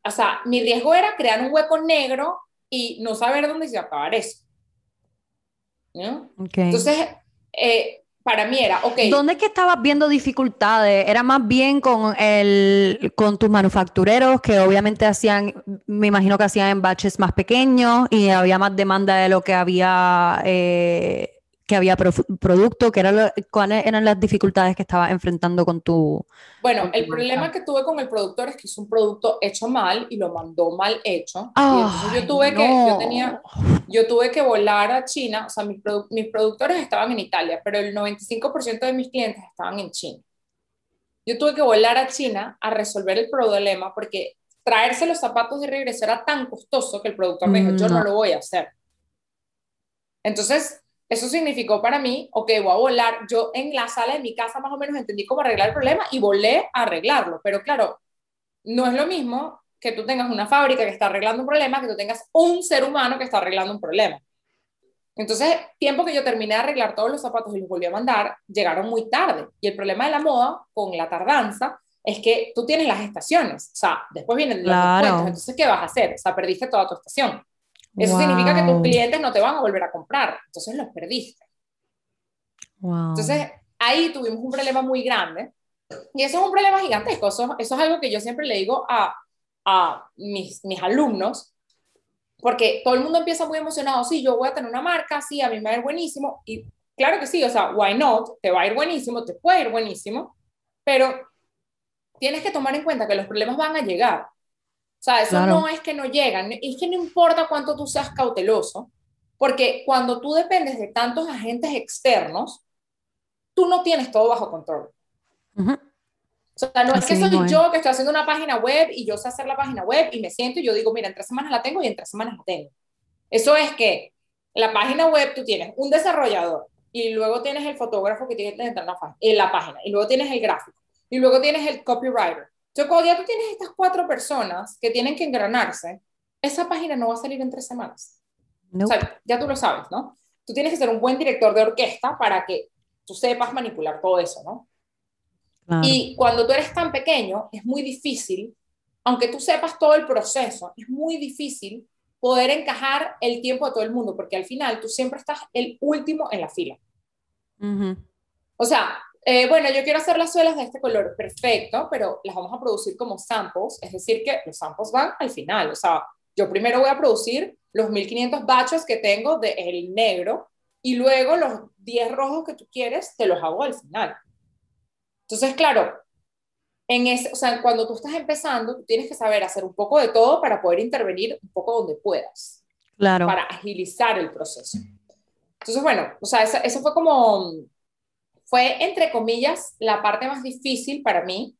O sea, mi riesgo era crear un hueco negro y no saber dónde se va a acabar eso. ¿no? Entonces, eh, para mí era, ok. ¿Dónde es que estabas viendo dificultades? ¿Era más bien con, el, con tus manufactureros que obviamente hacían, me imagino que hacían en batches más pequeños y había más demanda de lo que había eh, que había producto, que era cuáles eran las dificultades que estaba enfrentando con tu... Bueno, el problema que tuve con el productor es que hizo un producto hecho mal y lo mandó mal hecho. y yo tuve que, yo tenía, yo tuve que volar a China, o sea, mis, mis productores estaban en Italia, pero el 95% de mis clientes estaban en China. Yo tuve que volar a China a resolver el problema porque traerse los zapatos de regreso era tan costoso que el productor me dijo, yo no lo voy a hacer. Entonces, eso significó para mí, ok, voy a volar. Yo en la sala de mi casa más o menos entendí cómo arreglar el problema y volé a arreglarlo. Pero claro, no es lo mismo que tú tengas una fábrica que está arreglando un problema que tú tengas un ser humano que está arreglando un problema. Entonces, tiempo que yo terminé de arreglar todos los zapatos y los volví a mandar, llegaron muy tarde. Y el problema de la moda con la tardanza es que tú tienes las estaciones, o sea, después vienen los claro. entonces, ¿qué vas a hacer? O sea, perdiste toda tu estación. Eso significa que tus clientes no te van a volver a comprar, entonces los perdiste. Entonces, ahí tuvimos un problema muy grande. Y eso es un problema gigantesco. Eso, eso es algo que yo siempre le digo a, a mis, mis alumnos, porque todo el mundo empieza muy emocionado, sí, yo voy a tener una marca, sí, a mí me va a ir buenísimo, y claro que sí, o sea, why not, te va a ir buenísimo, te puede ir buenísimo, pero tienes que tomar en cuenta que los problemas van a llegar sea, eso no es que no llegan, es que no importa cuánto tú seas cauteloso, porque cuando tú dependes de tantos agentes externos, tú no tienes todo bajo control. O sea, no es que soy yo que estoy haciendo una página web y yo sé hacer la página web y me siento y yo digo, mira, en tres semanas la tengo y en tres semanas la tengo. Eso es que la página web tú tienes un desarrollador y luego tienes el fotógrafo que tiene que entrar en la página y luego tienes el gráfico y luego tienes el copywriter entonces, cuando ya tú tienes estas cuatro personas que tienen que engranarse, esa página no va a salir en tres semanas. O sea, ya tú lo sabes, ¿no? Tú tienes que ser un buen director de orquesta para que tú sepas manipular todo eso, ¿no? Y cuando tú eres tan pequeño, es muy difícil, aunque tú sepas todo el proceso, es muy difícil poder encajar el tiempo de todo el mundo, porque al final tú siempre estás el último en la fila. O sea, eh, bueno, yo quiero hacer las suelas de este color, perfecto, pero las vamos a producir como samples, es decir, que los samples van al final. O sea, yo primero voy a producir los 1500 baches que tengo del el negro y luego los 10 rojos que tú quieres te los hago al final. Entonces, claro, en ese, o sea, cuando tú estás empezando, tú tienes que saber hacer un poco de todo para poder intervenir un poco donde puedas. Claro. Para agilizar el proceso. Entonces, bueno, o sea, eso, eso fue como, fue entre comillas la parte más difícil para mí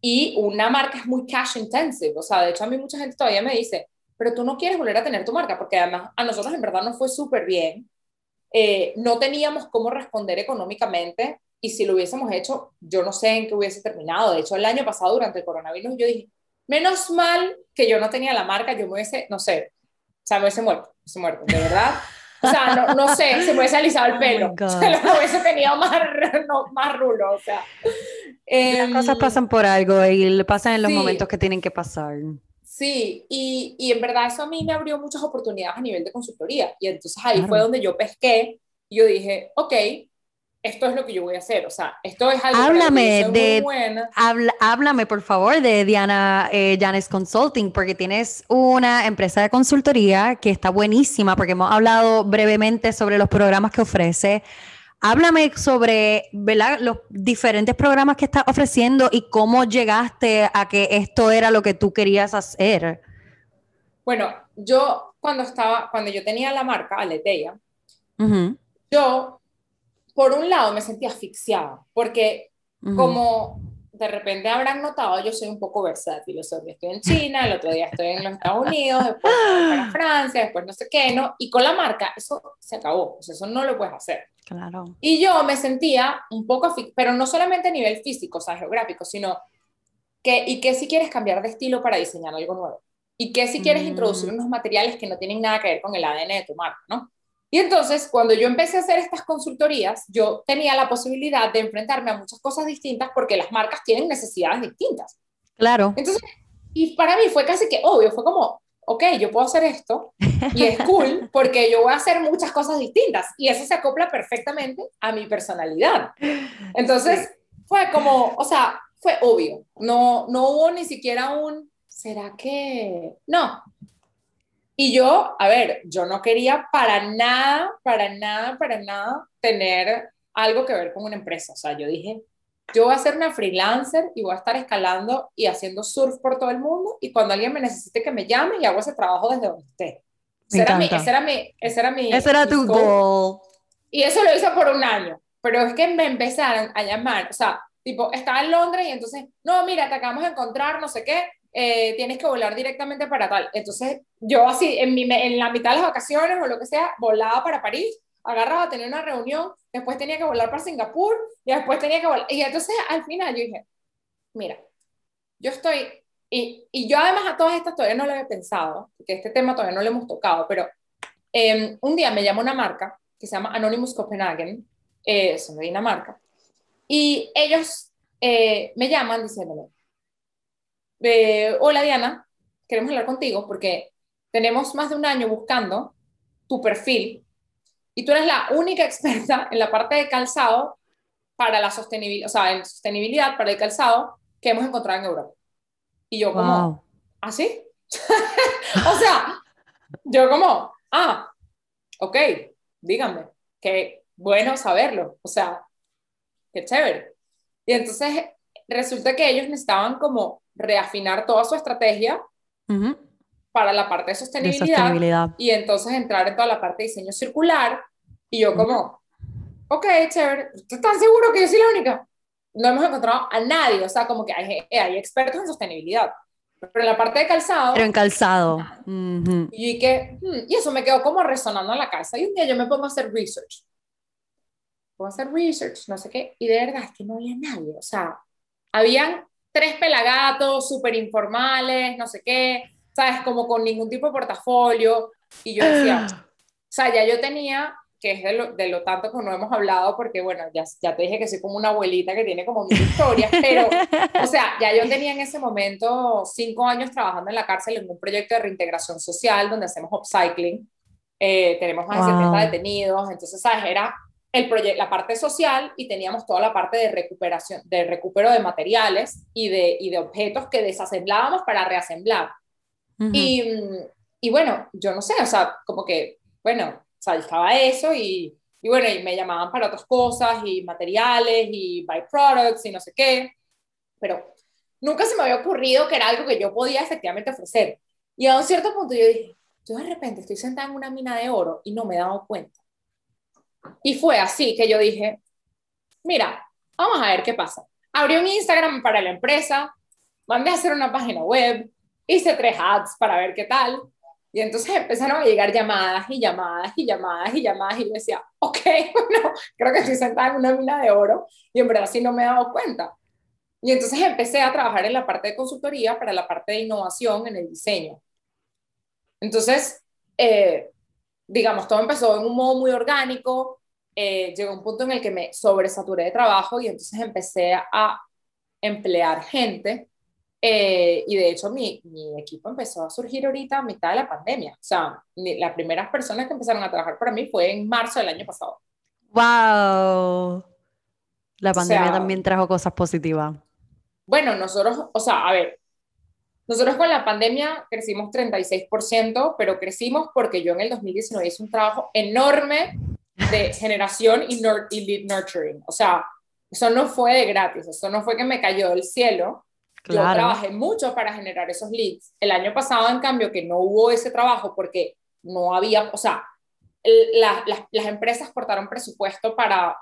y una marca es muy cash intensive, o sea, de hecho a mí mucha gente todavía me dice, pero tú no quieres volver a tener tu marca, porque además a nosotros en verdad nos fue súper bien, eh, no teníamos cómo responder económicamente y si lo hubiésemos hecho, yo no sé en qué hubiese terminado. De hecho, el año pasado durante el coronavirus yo dije, menos mal que yo no tenía la marca, yo me hubiese, no sé, o sea, me hubiese muerto, me hubiese muerto, de verdad. O sea, no, no sé, se me hubiese alisado el oh pelo, oh se lo hubiese tenido más, no, más rulo, o sea. Las cosas em, pasan por algo y pasan en los momentos que tienen que pasar. Sí, y, y, en verdad eso a mí me abrió muchas oportunidades a nivel de consultoría. Y entonces ahí fue donde yo pesqué y yo dije, ok, esto es lo que yo voy a hacer. O sea, esto es algo háblame de, muy buena. háblame, por favor, de Diana eh, Janes Consulting, porque tienes una empresa de consultoría que está buenísima, porque hemos hablado brevemente sobre los programas que ofrece. Háblame sobre ¿verdad? los diferentes programas que estás ofreciendo y cómo llegaste a que esto era lo que tú querías hacer. Bueno, yo cuando estaba, cuando yo tenía la marca Aleteia, yo por un lado me sentía asfixiada, porque como de repente habrán notado, yo soy un poco versátil. O sea, estoy en China, el otro día estoy en los Estados Unidos, después para Francia, después no sé qué, ¿no? Y con la marca, eso se acabó. O sea, eso no lo puedes hacer. Claro. Y yo me sentía un poco, pero no solamente a nivel físico, o sea, geográfico, sino que, y que si quieres cambiar de estilo para diseñar algo nuevo. Y que si quieres introducir mm. unos materiales que no tienen nada que ver con el ADN de tu marca, ¿no? Y entonces, cuando yo empecé a hacer estas consultorías, yo tenía la posibilidad de enfrentarme a muchas cosas distintas porque las marcas tienen necesidades distintas. Claro. Entonces, y para mí fue casi que obvio, fue como, ok, yo puedo hacer esto y es cool porque yo voy a hacer muchas cosas distintas y eso se acopla perfectamente a mi personalidad. Entonces, fue como, o sea, fue obvio, no, no hubo ni siquiera un, ¿será que? No, y yo, a ver, yo no quería para nada, para nada, para nada tener algo que ver con una empresa. O sea, yo dije, yo voy a ser una freelancer y voy a estar escalando y haciendo surf por todo el mundo y cuando alguien me necesite que me llame y hago ese trabajo desde donde esté. Ese era, mi, ese era mi, ese era mi, ese era tu goal. Y eso lo hice por un año, pero es que me empezaron a llamar, o sea, tipo, estaba en Londres y entonces, no, mira, te acabamos de encontrar, no sé qué, eh, tienes que volar directamente para tal. Entonces, yo así, en, mi, en la mitad de las vacaciones o lo que sea, volaba para París, agarraba, tenía una reunión, después tenía que volar para Singapur y después tenía que volar. Y entonces, al final, yo dije, mira, yo estoy, y, y yo además a todas estas todavía no lo había pensado, porque este tema todavía no lo hemos tocado, pero em, un día me llama una marca que se llama Anonymous Copenhagen, eh, son de Dinamarca, y ellos eh, me llaman diciéndome, hola Diana, queremos hablar contigo porque tenemos más de un año buscando tu perfil y tú eres la única experta en la parte de calzado para la sostenibilidad, o sea, en sostenibilidad para el calzado que hemos encontrado en Europa. Y yo como, ¿ah, sí? o sea, yo como, ah, ok, díganme, qué bueno saberlo, o sea, qué chévere. Y entonces resulta que ellos necesitaban como reafinar toda su estrategia para la parte de sostenibilidad, y entonces entrar en toda la parte de diseño circular. Y yo como, ok, chévere, ¿estás seguro que yo soy la única? No hemos encontrado a nadie, o sea, como que hay, hay expertos en sostenibilidad. Pero en la parte de calzado. Pero en calzado. Y, que, hmm, y eso me quedó como resonando en la casa. Y un día yo me pongo a hacer research. Pongo a hacer research, no sé qué. Y de verdad es que no había nadie. O sea, habían tres pelagatos súper informales, no sé qué, ¿sabes? Como con ningún tipo de portafolio. Y yo decía, o sea, ya yo tenía, que es de lo, de lo tanto que no hemos hablado, porque bueno, ya, ya te dije que soy como una abuelita que tiene como mil historias, pero, o sea, ya yo tenía en ese momento cinco años trabajando en la cárcel en un proyecto de reintegración social donde hacemos upcycling. Eh, tenemos más de 70 detenidos, entonces, ¿sabes? Era el la parte social y teníamos toda la parte de recuperación, de recupero de materiales y de, y de objetos que desasemblábamos para reasemblar. y, y, bueno, yo no sé, o sea, como que, bueno, o sea, estaba eso y, y bueno, y me llamaban para otras cosas y materiales y byproducts y no sé qué, pero nunca se me había ocurrido que era algo que yo podía efectivamente ofrecer. Y a un cierto punto yo dije, yo de repente estoy sentada en una mina de oro y no me he dado cuenta. Y fue así que yo dije, mira, vamos a ver qué pasa. Abrí un Instagram para la empresa, mandé a hacer una página web, hice tres ads para ver qué tal. Y entonces empezaron a llegar llamadas y llamadas y llamadas y llamadas y yo decía, ok, bueno, creo que estoy sentada en una mina de oro y en verdad sí no me he dado cuenta. Y entonces empecé a trabajar en la parte de consultoría para la parte de innovación en el diseño. Entonces, eh, digamos, todo empezó en un modo muy orgánico, eh, llegó un punto en el que me sobresaturé de trabajo y entonces empecé a emplear gente eh, y de hecho mi, mi, equipo empezó a surgir ahorita a mitad de la pandemia. O sea, las primeras personas que empezaron a trabajar para mí fue en marzo del año pasado. ¡Wow! La pandemia también trajo cosas positivas. Bueno, nosotros, o sea, a ver, nosotros con la pandemia crecimos 36%, pero crecimos porque yo en el 2019 hice un trabajo enorme de generación y, lead nurturing. O sea, eso no fue de gratis, eso no fue que me cayó del cielo. Yo trabajé mucho para generar esos leads. El año pasado, en cambio, que no hubo ese trabajo porque no había, o sea, las empresas cortaron presupuesto para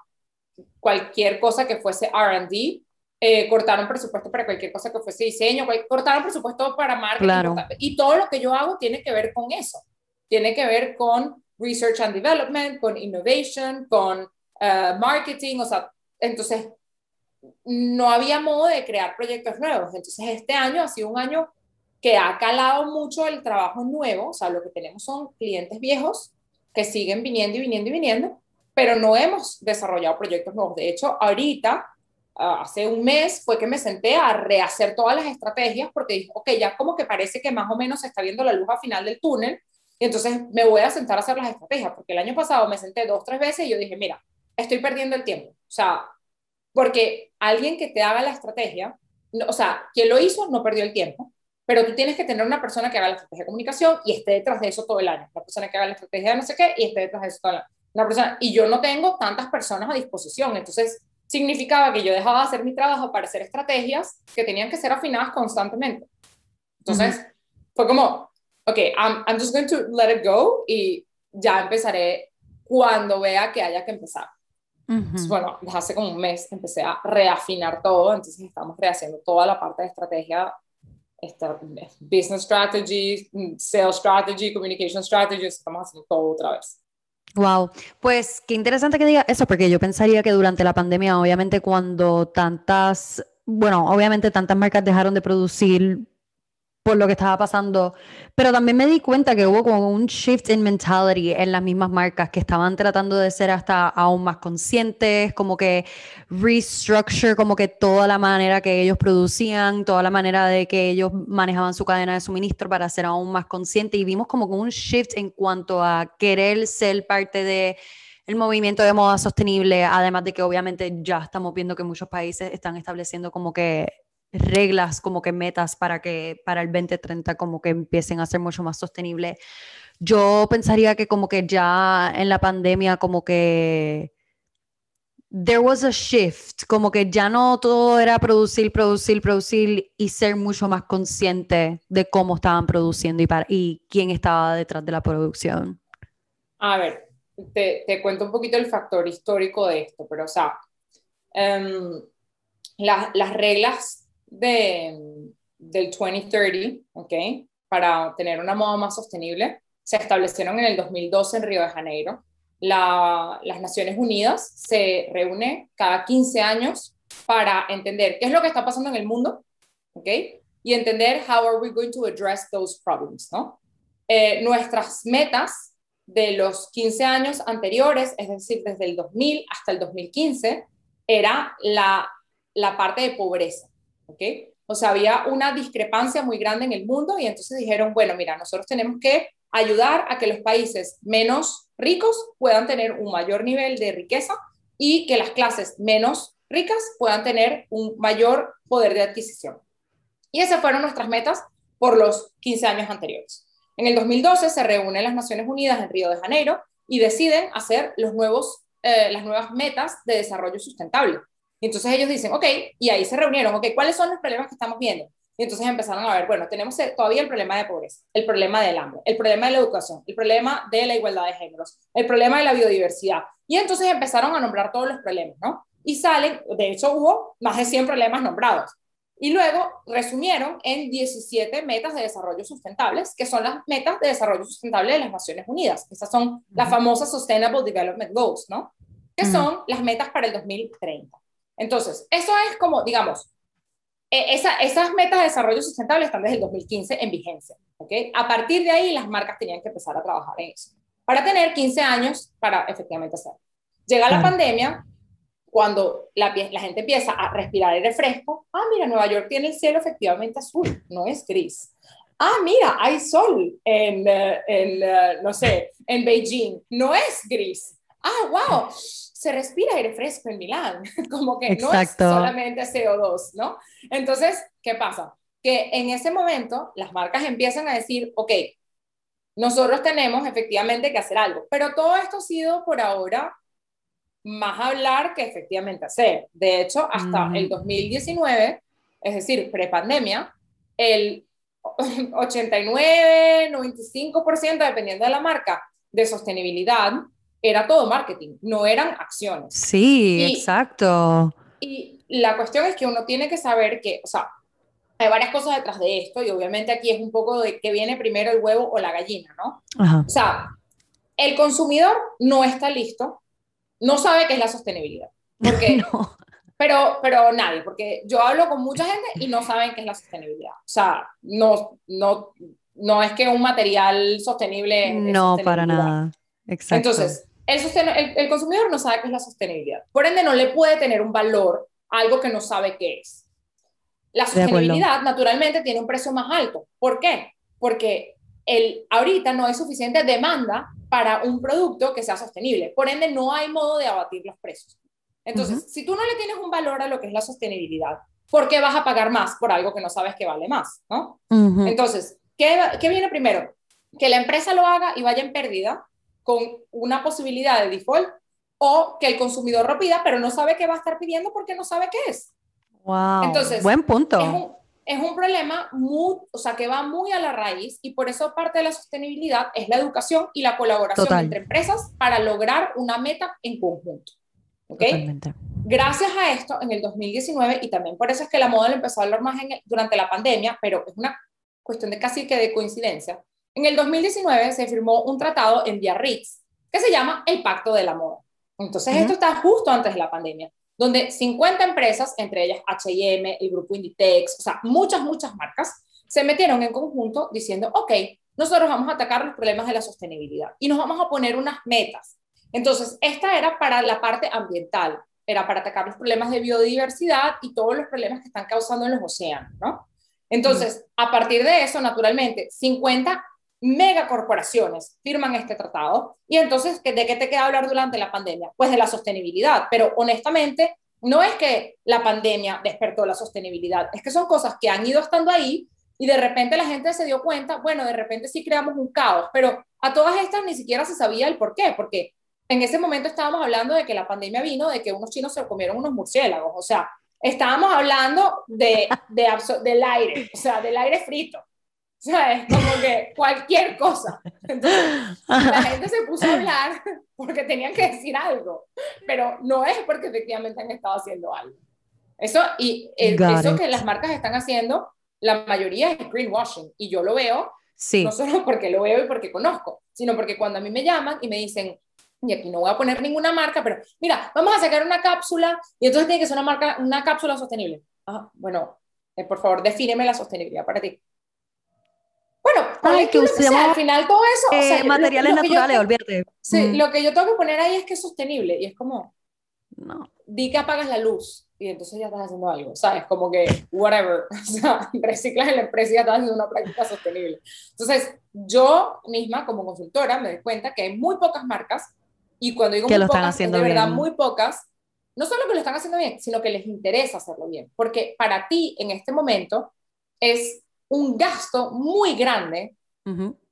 cualquier cosa que fuese RD eh, cortaron presupuesto para cualquier cosa que fuese diseño, cortaron presupuesto para marketing. Y todo lo que yo hago tiene que ver con eso. Tiene que ver con research and development, con innovation, con uh, marketing, o sea, entonces no había modo de crear proyectos nuevos. Entonces este año ha sido un año que ha calado mucho el trabajo nuevo, o sea, lo que tenemos son clientes viejos que siguen viniendo y viniendo y viniendo, pero no hemos desarrollado proyectos nuevos. De hecho, ahorita Ah, hace un mes fue que me senté a rehacer todas las estrategias porque dije, ok, ya como que parece que más o menos se está viendo la luz al final del túnel, y entonces me voy a sentar a hacer las estrategias, porque el año pasado me senté dos, tres veces y yo dije, mira, estoy perdiendo el tiempo. O sea, porque alguien que te haga la estrategia, o sea, quien lo hizo no perdió el tiempo, pero tú tienes que tener una persona que haga la estrategia de comunicación y esté detrás de eso todo el año. Una persona que haga la estrategia de no sé qué y esté detrás de eso todo el año. Una persona, y yo no tengo tantas personas a disposición, entonces significaba que yo dejaba de hacer mi trabajo para hacer estrategias que tenían que ser afinadas constantemente. Entonces, fue como, ok, I'm, I'm, just going to let it go y ya empezaré cuando vea que haya que empezar. bueno, desde hace como un mes empecé a reafinar todo, entonces estamos rehaciendo toda la parte de estrategia, esta, business strategy, sales strategy, communication strategy, estamos haciendo todo otra vez. Wow, pues qué interesante que diga eso, porque yo pensaría que durante la pandemia, obviamente cuando tantas, bueno, obviamente tantas marcas dejaron de producir por lo que estaba pasando, pero también me di cuenta que hubo como un shift in mentality en las mismas marcas que estaban tratando de ser hasta aún más conscientes, como que restructure como que toda la manera que ellos producían, toda la manera de que ellos manejaban su cadena de suministro para ser aún más conscientes y vimos como un shift en cuanto a querer ser parte de el movimiento de moda sostenible, además de que obviamente ya estamos viendo que muchos países están estableciendo como que reglas, como que metas para que para el 2030 como que empiecen a ser mucho más sostenibles. Yo pensaría que como que ya en la pandemia como que there was a shift, como que ya no todo era producir, producir, producir y ser mucho más consciente de cómo estaban produciendo y, para, y quién estaba detrás de la producción. A ver, te, te cuento un poquito el factor histórico de esto, pero o sea, um, las reglas de, del 2030, ¿ok? Para tener una moda más sostenible, se establecieron en el 2012 en Río de Janeiro. las Naciones Unidas se reúne cada 15 años para entender qué es lo que está pasando en el mundo, ¿ok? Y entender how are we going to address those problems, ¿no? Eh, nuestras metas de los 15 años anteriores, es decir, desde el 2000 hasta el 2015, era la, la parte de pobreza. ¿Ok? O sea, había una discrepancia muy grande en el mundo y entonces dijeron, bueno, mira, nosotros tenemos que ayudar a que los países menos ricos puedan tener un mayor nivel de riqueza y que las clases menos ricas puedan tener un mayor poder de adquisición. Y esas fueron nuestras metas por los 15 años anteriores. En el 2012 se reúnen las Naciones Unidas en Río de Janeiro y deciden hacer los nuevos, eh, las nuevas metas de desarrollo sustentable. Y entonces ellos dicen, ok, y ahí se reunieron, ok, ¿cuáles son los problemas que estamos viendo? Y entonces empezaron a ver, bueno, tenemos todavía el problema de pobreza, el problema del hambre, el problema de la educación, el problema de la igualdad de géneros, el problema de la biodiversidad. Y entonces empezaron a nombrar todos los problemas, ¿no? Y salen, de hecho hubo más de 100 problemas nombrados. Y luego resumieron en 17 metas de desarrollo sustentables, que son las metas de desarrollo sustentable de las Naciones Unidas. Estas son las famosas Sustainable Development Goals, ¿no? Que son las metas para el 2030. Entonces, eso es como, digamos, e, esa, esas metas de desarrollo sustentable están desde el 2015 en vigencia. ¿ok? A partir de ahí, las marcas tenían que empezar a trabajar en eso, para tener 15 años para efectivamente hacerlo. Llega la pandemia, cuando la, la, gente empieza a respirar aire fresco, ah, mira, Nueva York tiene el cielo efectivamente azul, no es gris. Ah, mira, hay sol en, eh, en eh, no sé, en Beijing, no es gris. Ah, wow, se respira aire fresco en Milán, como que no es solamente CO2, ¿no? Entonces, ¿qué pasa? Que en ese momento las marcas empiezan a decir, ok, nosotros tenemos efectivamente que hacer algo, pero todo esto ha sido por ahora más hablar que efectivamente hacer. De hecho, hasta el 2019, es decir, prepandemia, el 89, 95%, dependiendo de la marca, de sostenibilidad, era todo marketing, no eran acciones. Sí, exacto. Y la cuestión es que uno tiene que saber que, o sea, hay varias cosas detrás de esto y obviamente aquí es un poco de que viene primero el huevo o la gallina, ¿no? O sea, el consumidor no está listo no sabe qué es la sostenibilidad. Porque, pero, pero nadie, porque yo hablo con mucha gente y no saben qué es la sostenibilidad. O sea, no, no, no es que un material sostenible. No, para nada. Exacto. Entonces, el, el, consumidor no sabe qué es la sostenibilidad. Por ende, no le puede tener un valor a algo que no sabe qué es. La sostenibilidad, naturalmente, tiene un precio más alto. ¿Por qué? Porque el, ahorita no hay suficiente demanda para un producto que sea sostenible. Por ende, no hay modo de abatir los precios. Entonces, si tú no le tienes un valor a lo que es la sostenibilidad, ¿por qué vas a pagar más por algo que no sabes que vale más? ¿no? Entonces, ¿qué, ¿qué viene primero? Que la empresa lo haga y vaya en pérdida con una posibilidad de default o que el consumidor lo pida, pero no sabe qué va a estar pidiendo porque no sabe qué es. Wow. Entonces, buen punto es un problema muy, o sea, que va muy a la raíz y por eso parte de la sostenibilidad es la educación y la colaboración entre empresas para lograr una meta en conjunto. ¿Ok? Gracias a esto, en el 2019, y también por eso es que la moda lo empezó a hablar más durante la pandemia, pero es una cuestión de casi que de coincidencia, en el 2019 se firmó un tratado en Biarritz que se llama el Pacto de la Moda. Entonces, esto está justo antes de la pandemia donde 50 empresas, entre ellas H&M, el grupo Inditex, o sea, muchas, muchas marcas, se metieron en conjunto diciendo, ok, nosotros vamos a atacar los problemas de la sostenibilidad y nos vamos a poner unas metas. Entonces, esta era para la parte ambiental, era para atacar los problemas de biodiversidad y todos los problemas que están causando en los océanos, ¿no? Entonces, a partir de eso, naturalmente, 50 megacorporaciones firman este tratado. Y entonces, ¿de qué te queda hablar durante la pandemia? Pues de la sostenibilidad. Pero honestamente, no es que la pandemia despertó la sostenibilidad, es que son cosas que han ido estando ahí y de repente la gente se dio cuenta, bueno, de repente sí creamos un caos, pero a todas estas ni siquiera se sabía el por qué, porque en ese momento estábamos hablando de que la pandemia vino de que unos chinos se comieron unos murciélagos, o sea, estábamos hablando de, de del aire, o sea, del aire frito. ¿sabes? Como que cualquier cosa. Entonces, la gente se puso a hablar porque tenían que decir algo, pero no es porque efectivamente han estado haciendo algo. Eso, y eso que las marcas están haciendo, la mayoría es greenwashing, y yo lo veo, sí. no solo porque lo veo y porque conozco, sino porque cuando a mí me llaman y me dicen, y aquí no voy a poner ninguna marca, pero mira, vamos a sacar una cápsula y entonces tiene que ser una, marca, una cápsula sostenible. Ah, bueno, eh, por favor, defíneme la sostenibilidad para ti. Bueno, Ay, que, al final todo eso. Eh, materiales naturales, olvídate. Sí, mm. lo que yo tengo que poner ahí es que es sostenible y es como. No. Di que apagas la luz. y entonces ya estás haciendo algo, ¿sabes? Como que, whatever, o sea, reciclas en la empresa y ya estás haciendo una práctica sostenible. Entonces, yo misma como consultora me doy cuenta que hay muy pocas marcas y cuando digo que muy lo están pocas, haciendo de verdad bien. muy pocas, no solo que lo están haciendo bien, sino que les interesa hacerlo bien, porque para ti en este momento es un gasto muy grande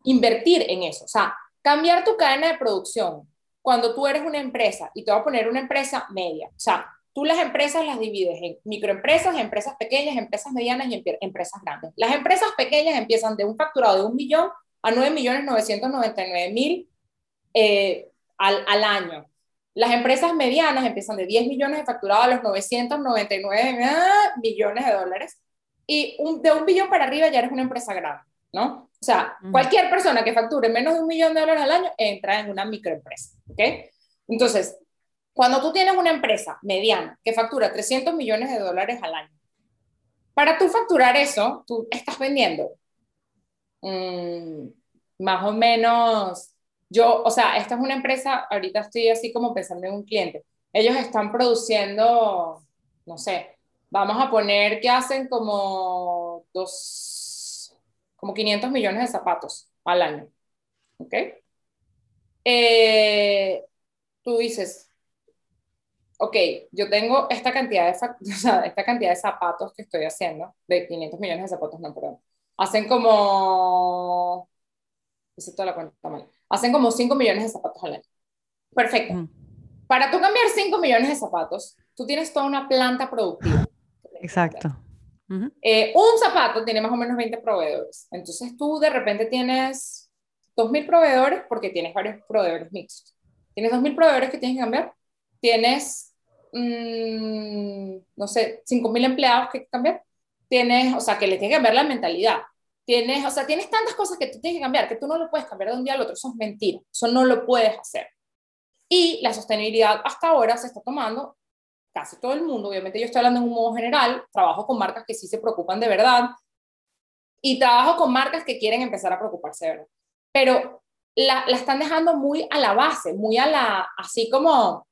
invertir en eso, o sea, cambiar tu cadena de producción cuando tú eres una empresa, y te voy a poner una empresa media, o sea, tú las empresas las divides en microempresas, empresas pequeñas, empresas medianas y empresas grandes. Las empresas pequeñas empiezan de un facturado de un millón a 9 millones 999 mil eh, al, al año. Las empresas medianas empiezan de 10 millones de facturado a los 999 ah, millones de dólares. Y un- de un billón para arriba ya eres una empresa grande, ¿no? O sea, Ujú. cualquier persona que facture menos de un millón de dólares al año entra en una microempresa, ¿ok? Entonces, cuando tú tienes una empresa mediana que factura 300 millones de dólares al año, para tú facturar eso, tú estás vendiendo mm, más o menos, yo, o sea, esta es una empresa, ahorita estoy así como pensando en un cliente, ellos están produciendo, no sé, vamos a poner que hacen como dos, como 500 millones de zapatos al año, ¿ok? Eh, tú dices, ok, yo tengo esta cantidad de, o sea, esta cantidad de zapatos que estoy haciendo, de 500 millones de zapatos, no, perdón. Hacen como, hice toda la cuenta mal, hacen como 5 millones de zapatos al año. Perfecto. Para tú cambiar 5 millones de zapatos, tú tienes toda una planta productiva. Exacto. Eh, un zapato tiene más o menos 20 proveedores. Entonces tú de repente tienes 2.000 proveedores porque tienes varios proveedores mixtos. Tienes 2.000 proveedores que tienes que cambiar. Tienes, mm, no sé, 5.000 empleados que hay que cambiar. Tienes, o sea, que le tienes que cambiar la mentalidad. Tienes, o sea, tienes tantas cosas que tú tienes que cambiar que tú no lo puedes cambiar de un día al otro. Eso es mentira. Eso no lo puedes hacer. Y la sostenibilidad hasta ahora se está tomando casi todo el mundo, obviamente yo estoy hablando en un modo general, trabajo con marcas que sí se preocupan de verdad y trabajo con marcas que quieren empezar a preocuparse de verdad. Pero la, la están dejando muy a la base, muy a la, así como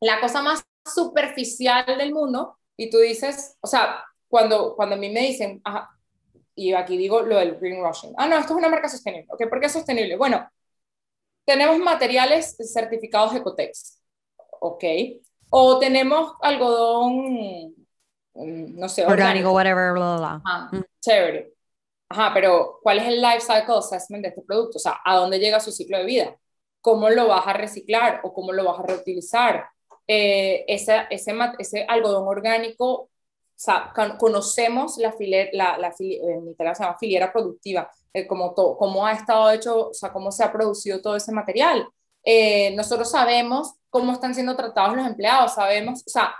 la cosa más superficial del mundo y tú dices, o sea, cuando, cuando a mí me dicen, ajá, y aquí digo lo del greenwashing, ah, no, esto es una marca sostenible, ¿ok? ¿Por qué es sostenible? Bueno, tenemos materiales certificados Ecotex, ¿ok? O tenemos algodón, mm, no sé, Orgánico, whatever, bla, bla, Mm. chévere. Ajá, pero ¿cuál es el life cycle assessment de este producto? O sea, ¿a dónde llega su ciclo de vida? ¿Cómo lo vas a reciclar o cómo lo vas a reutilizar? Eh, ese, ese, ese algodón orgánico, o sea, con- conocemos la, file- la, la fili- en italiano se llama filiera productiva, eh, como to- cómo ha estado hecho, o sea, cómo se ha producido todo ese material. Eh, nosotros sabemos cómo están siendo tratados los empleados, sabemos, o sea,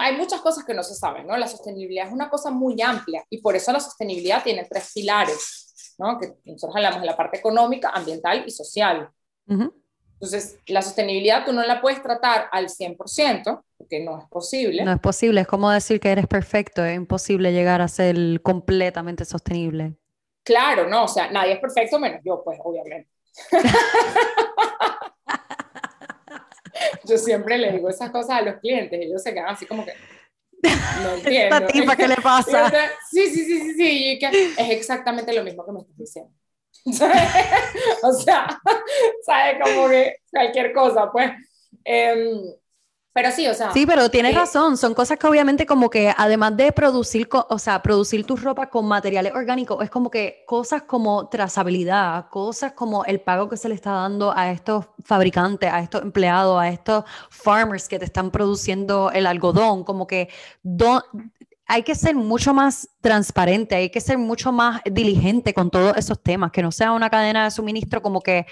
hay muchas cosas que no se saben, ¿no? La sostenibilidad es una cosa muy amplia y por eso la sostenibilidad tiene tres pilares, ¿no? Que nosotros hablamos de la parte económica, ambiental y social. Ujú. Entonces, la sostenibilidad tú no la puedes tratar al 100%, porque no es posible. No es posible, es como decir que eres perfecto, es imposible llegar a ser completamente sostenible. Claro, no, o sea, nadie es perfecto menos yo, pues, obviamente. yo siempre le digo esas cosas a los clientes ellos se quedan así como que, no entiendo. ¿Esta tipa qué le pasa? Sí, sí, sí, sí, sí, que es exactamente lo mismo que me estás diciendo. o sea, ¿sabes? Como que cualquier cosa, pues. Em, pero sí, o sea, Sí, pero tienes eh, razón, son cosas que obviamente como que además de producir, o sea, producir tu ropa con materiales orgánicos, es como que cosas como trazabilidad, cosas como el pago que se le está dando a estos fabricantes, a estos empleados, a estos farmers que te están produciendo el algodón, como que hay que ser mucho más transparente, hay que ser mucho más diligente con todos esos temas, que no sea una cadena de suministro como que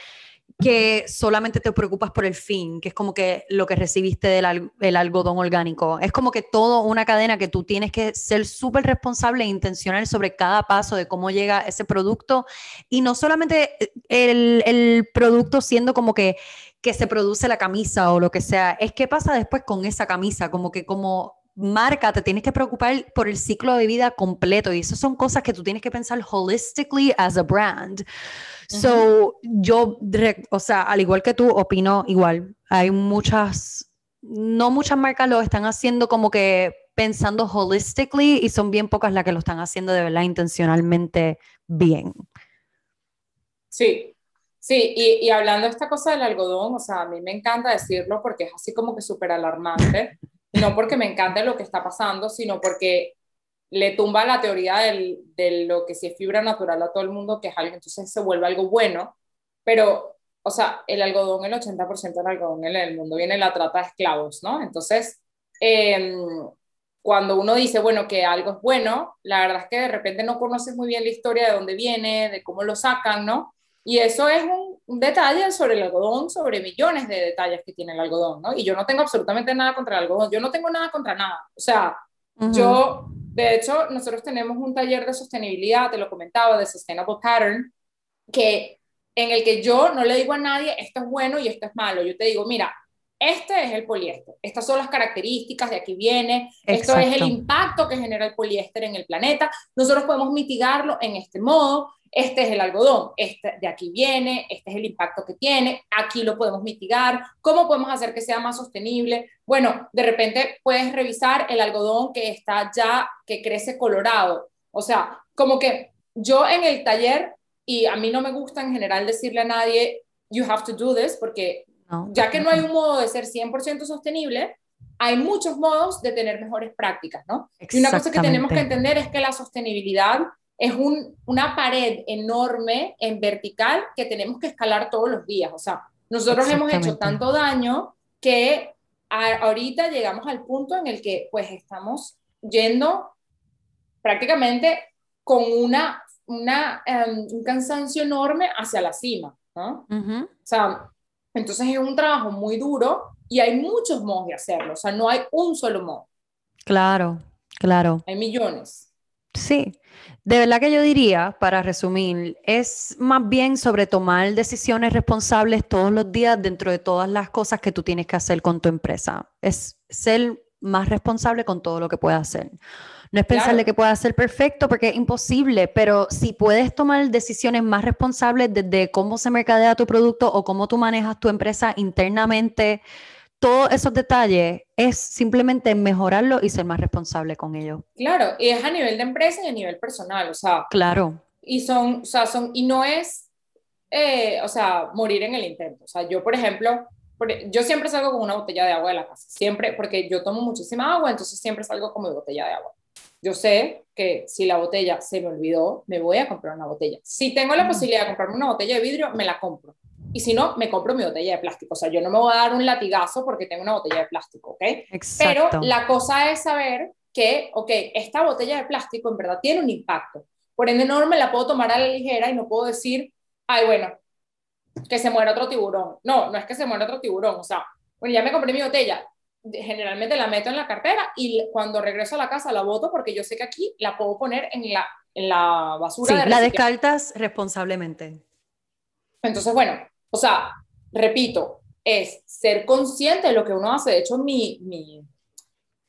que solamente te preocupas por el fin, que es como que lo que recibiste del el algodón orgánico. Es como que todo una cadena que tú tienes que ser súper responsable e intencional sobre cada paso de cómo llega ese producto. Y no solamente el, el producto siendo como que, que se produce la camisa o lo que sea, es qué pasa después con esa camisa, como que como marca te tienes que preocupar por el ciclo de vida completo y eso son cosas que tú tienes que pensar holistically as a brand. So, yo, o sea, al igual que tú, opino igual. Hay muchas no muchas marcas lo están haciendo como que pensando holistically y son bien pocas las que lo están haciendo de verdad intencionalmente bien. Sí, sí, y, y, hablando de esta cosa del algodón, o sea, a mí me encanta decirlo porque es así como que súper alarmante, no porque me encante lo que está pasando, sino porque le tumba la teoría del, de lo que si es fibra natural a todo el mundo, que es algo, entonces se vuelve algo bueno, pero, o sea, el algodón, el 80% del algodón en el mundo viene la trata de esclavos, ¿no? Entonces, eh, cuando uno dice, bueno, que algo es bueno, la verdad es que de repente no conoces muy bien la historia de dónde viene, de cómo lo sacan, ¿no? Y eso es un, detalle sobre el algodón, sobre millones de detalles que tiene el algodón, ¿no? Y yo no tengo absolutamente nada contra el algodón, yo no tengo nada contra nada. O sea, yo, de hecho, nosotros tenemos un taller de sostenibilidad, te lo comentaba, de Sustainable Pattern, que en el que yo no le digo a nadie, esto es bueno y esto es malo. Yo te digo, mira, este es el poliéster, estas son las características, de aquí viene, esto es el impacto que genera el poliéster en el planeta, nosotros podemos mitigarlo en este modo, este es el algodón, este de aquí viene, este es el impacto que tiene, aquí lo podemos mitigar, cómo podemos hacer que sea más sostenible. Bueno, de repente puedes revisar el algodón que está ya, que crece colorado. O sea, como que yo en el taller, y a mí no me gusta en general decirle a nadie, you have to do this, porque ya que no hay un modo de ser 100% sostenible, hay muchos modos de tener mejores prácticas, ¿no? Y una cosa que tenemos que entender es que la sostenibilidad es un, una pared enorme en vertical que tenemos que escalar todos los días. O sea, nosotros hemos hecho tanto daño que ahorita llegamos al punto en el que pues estamos yendo prácticamente con una, una em, un cansancio enorme hacia la cima, ¿no? O sea, entonces es un trabajo muy duro y hay muchos modos de hacerlo, o sea, no hay un solo modo. Claro, claro. Hay millones. Sí, de verdad que yo diría, para resumir, es más bien sobre tomar decisiones responsables todos los días dentro de todas las cosas que tú tienes que hacer con tu empresa. Es ser más responsable con todo lo que puedas hacer. No es pensarle que pueda ser perfecto porque es imposible, pero si puedes tomar decisiones más responsables desde cómo se mercadea tu producto o cómo tú manejas tu empresa internamente, todos esos detalles es simplemente mejorarlo y ser más responsable con ello. Claro, y es a nivel de empresa y a nivel personal, o sea. Claro. Y son, o sea, son, y no es, eh, o sea, morir en el intento. O sea, yo, por ejemplo, yo siempre salgo con una botella de agua de la casa, siempre, porque yo tomo muchísima agua, entonces siempre salgo con mi botella de agua. Yo sé que si la botella se me olvidó, me voy a comprar una botella. Si tengo la posibilidad de comprarme una botella de vidrio, me la compro. Y si no, me compro mi botella de plástico. O sea, yo no me voy a dar un latigazo porque tengo una botella de plástico, ¿ok? Exacto. Pero la cosa es saber que, ok, esta botella de plástico en verdad tiene un impacto. Por ende, no me la puedo tomar a la ligera y no puedo decir, ay, bueno, que se muera otro tiburón. No, no es que se muera otro tiburón. O sea, bueno, ya me compré mi botella, generalmente la meto en la cartera y cuando regreso a la casa la boto porque yo sé que aquí la puedo poner en la, en la basura. Sí, la descartas responsablemente. Entonces, bueno, o sea, repito, es ser consciente de lo que uno hace. De hecho, mi, mi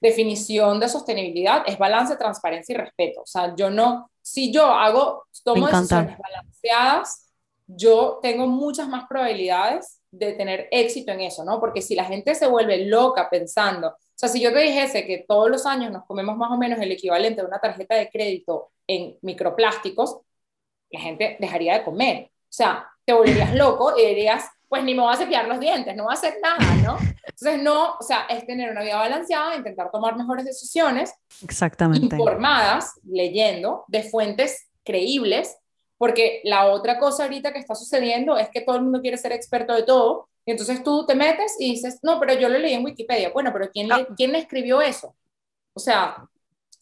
definición de sostenibilidad es balance, transparencia y respeto. O sea, yo no, si yo hago, tomo decisiones balanceadas, yo tengo muchas más probabilidades de tener éxito en eso, ¿no? Porque si la gente se vuelve loca pensando, o sea, si yo te dijese que todos los años nos comemos más o menos el equivalente de una tarjeta de crédito en microplásticos, la gente dejaría de comer. O sea, te volverías loco y dirías, pues ni me voy a cepillar los dientes, no voy a hacer nada, ¿no? Entonces, no, o sea, es tener una vida balanceada, intentar tomar mejores decisiones. Exactamente. Informadas, leyendo, de fuentes creíbles porque la otra cosa ahorita que está sucediendo es que todo el mundo quiere ser experto de todo, y entonces tú te metes y dices, no, pero yo lo leí en Wikipedia. Bueno, pero ¿quién, le, ah. ¿quién escribió eso? O sea,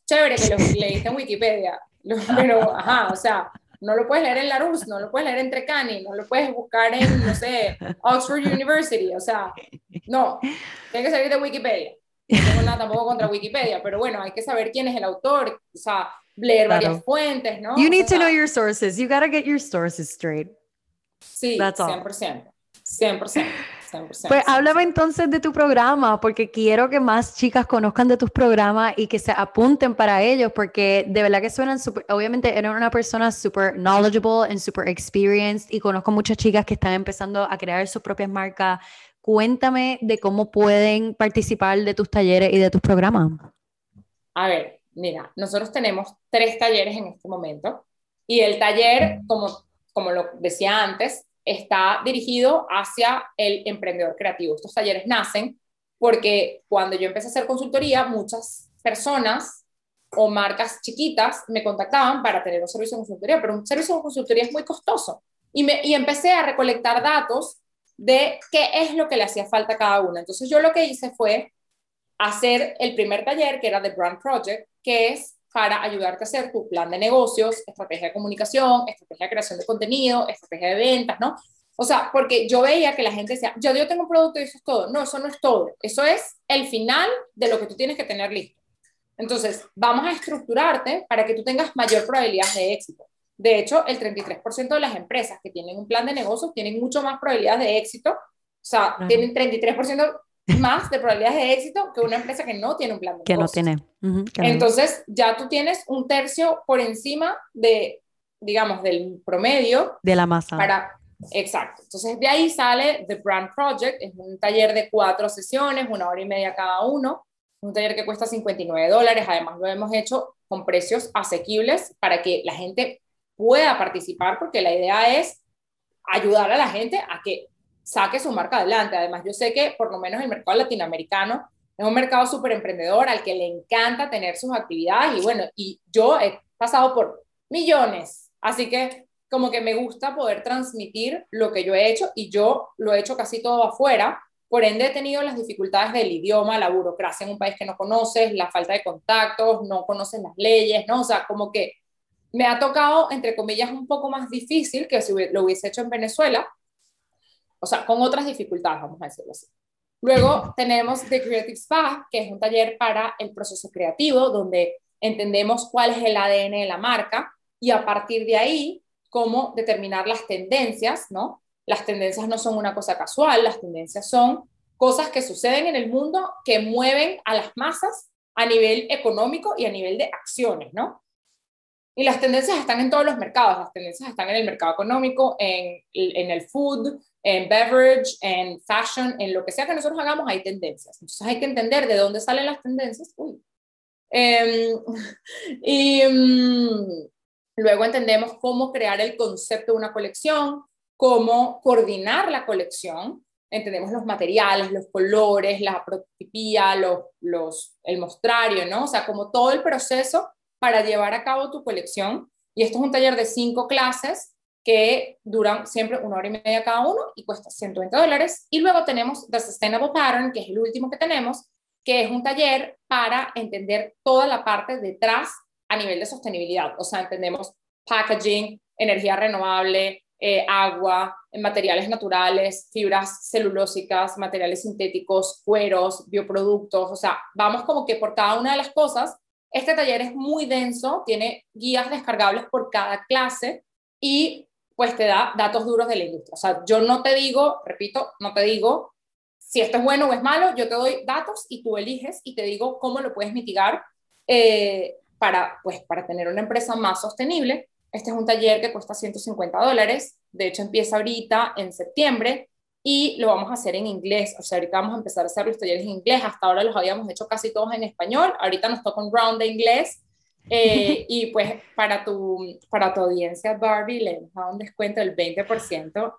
chévere que lo leíste en Wikipedia, pero, ajá, o sea, no lo puedes leer en Larousse, no lo puedes leer en Trecani, no lo puedes buscar en, no sé, Oxford University, o sea, no, tiene que salir de Wikipedia. No tengo nada tampoco contra Wikipedia, pero bueno, hay que saber quién es el autor, o sea, leer varias fuentes, ¿no? You need to know your sources. You gotta get your sources straight. Sí, That's 100%. 100%. 100%. Pues háblame entonces de tu programa, porque quiero que más chicas conozcan de tus programas y que se apunten para ellos, porque de verdad que suenan súper, obviamente eres una persona súper knowledgeable and súper experienced y conozco muchas chicas que están empezando a crear sus propias marcas Cuéntame de cómo pueden participar de tus talleres y de tus programas. A ver, mira, nosotros tenemos tres talleres en este momento y el taller, como, como lo decía antes, está dirigido hacia el emprendedor creativo. Estos talleres nacen porque cuando yo empecé a hacer consultoría, muchas personas o marcas chiquitas me contactaban para tener un servicio de consultoría, pero un servicio de consultoría es muy costoso. Y, me, y empecé a recolectar datos de qué es lo que le hacía falta a cada una. Entonces yo lo que hice fue hacer el primer taller, que era The Brand Project, que es para ayudarte a hacer tu plan de negocios, estrategia de comunicación, estrategia de creación de contenido, estrategia de ventas, ¿no? O sea, porque yo veía que la gente decía, yo, yo tengo un producto y eso es todo. No, eso no es todo. Eso es el final de lo que tú tienes que tener listo. Entonces, vamos a estructurarte para que tú tengas mayor probabilidad de éxito. De hecho, el 33% de las empresas que tienen un plan de negocios tienen mucho más probabilidades de éxito. O sea, tienen 33% más de probabilidades de éxito que una empresa que no tiene un plan de que. Que no tiene. Entonces, ya tú tienes un tercio por encima de, digamos, del promedio. De la masa. Para, exacto. Entonces, de ahí sale The Brand Project. Es un taller de cuatro sesiones, una hora y media cada uno. Un taller que cuesta 59 dólares. Además, lo hemos hecho con precios asequibles para que la gente pueda participar, porque la idea es ayudar a la gente a que saque su marca adelante. Además, yo sé que por lo menos el mercado latinoamericano es un mercado súper emprendedor al que le encanta tener sus actividades y bueno, y yo he pasado por millones, así que como que me gusta poder transmitir lo que yo he hecho y yo lo he hecho casi todo afuera. Por ende, he tenido las dificultades del idioma, la burocracia en un país que no conoces, la falta de contactos, no conoces las leyes, ¿no? O sea, como que me ha tocado, entre comillas, un poco más difícil que si lo hubiese hecho en Venezuela, o sea, con otras dificultades, vamos a decirlo así. Luego tenemos The Creative Spa, que es un taller para el proceso creativo, donde entendemos cuál es el ADN de la marca y a partir de ahí, cómo determinar las tendencias, ¿no? Las tendencias no son una cosa casual, las tendencias son cosas que suceden en el mundo que mueven a las masas a nivel económico y a nivel de acciones, ¿no? Y las tendencias están en todos los mercados, las tendencias están en el mercado económico, en, en el food, en beverage, en fashion, en lo que sea que nosotros hagamos, hay tendencias. Entonces hay que entender de dónde salen las tendencias. Uy. Em, y um, luego entendemos cómo crear el concepto de una colección, cómo coordinar la colección. Entendemos los materiales, los colores, la prototipía, los, los, el mostrario, ¿no? O sea, como todo el proceso para llevar a cabo tu colección. Y esto es un taller de cinco clases que duran siempre una hora y media cada uno y cuesta 120 dólares. Y luego tenemos The Sustainable Pattern, que es el último que tenemos, que es un taller para entender toda la parte detrás a nivel de sostenibilidad. O sea, entendemos packaging, energía renovable, eh, agua, materiales naturales, fibras celulósicas, materiales sintéticos, cueros, bioproductos. O sea, vamos como que por cada una de las cosas. Este taller es muy denso, tiene guías descargables por cada clase y pues te da datos duros de la industria. O sea, yo no te digo, repito, no te digo si esto es bueno o es malo, yo te doy datos y tú eliges y te digo cómo lo puedes mitigar eh, para, pues, para tener una empresa más sostenible. Este es un taller que cuesta 150 dólares, de hecho empieza ahorita en septiembre y lo vamos a hacer en inglés, o sea, ahorita vamos a empezar a hacer los talleres en inglés, hasta ahora los habíamos hecho casi todos en español, ahorita nos toca un round de inglés eh, y pues para tu, para tu audiencia, Barbie, le hemos dado un descuento del 20%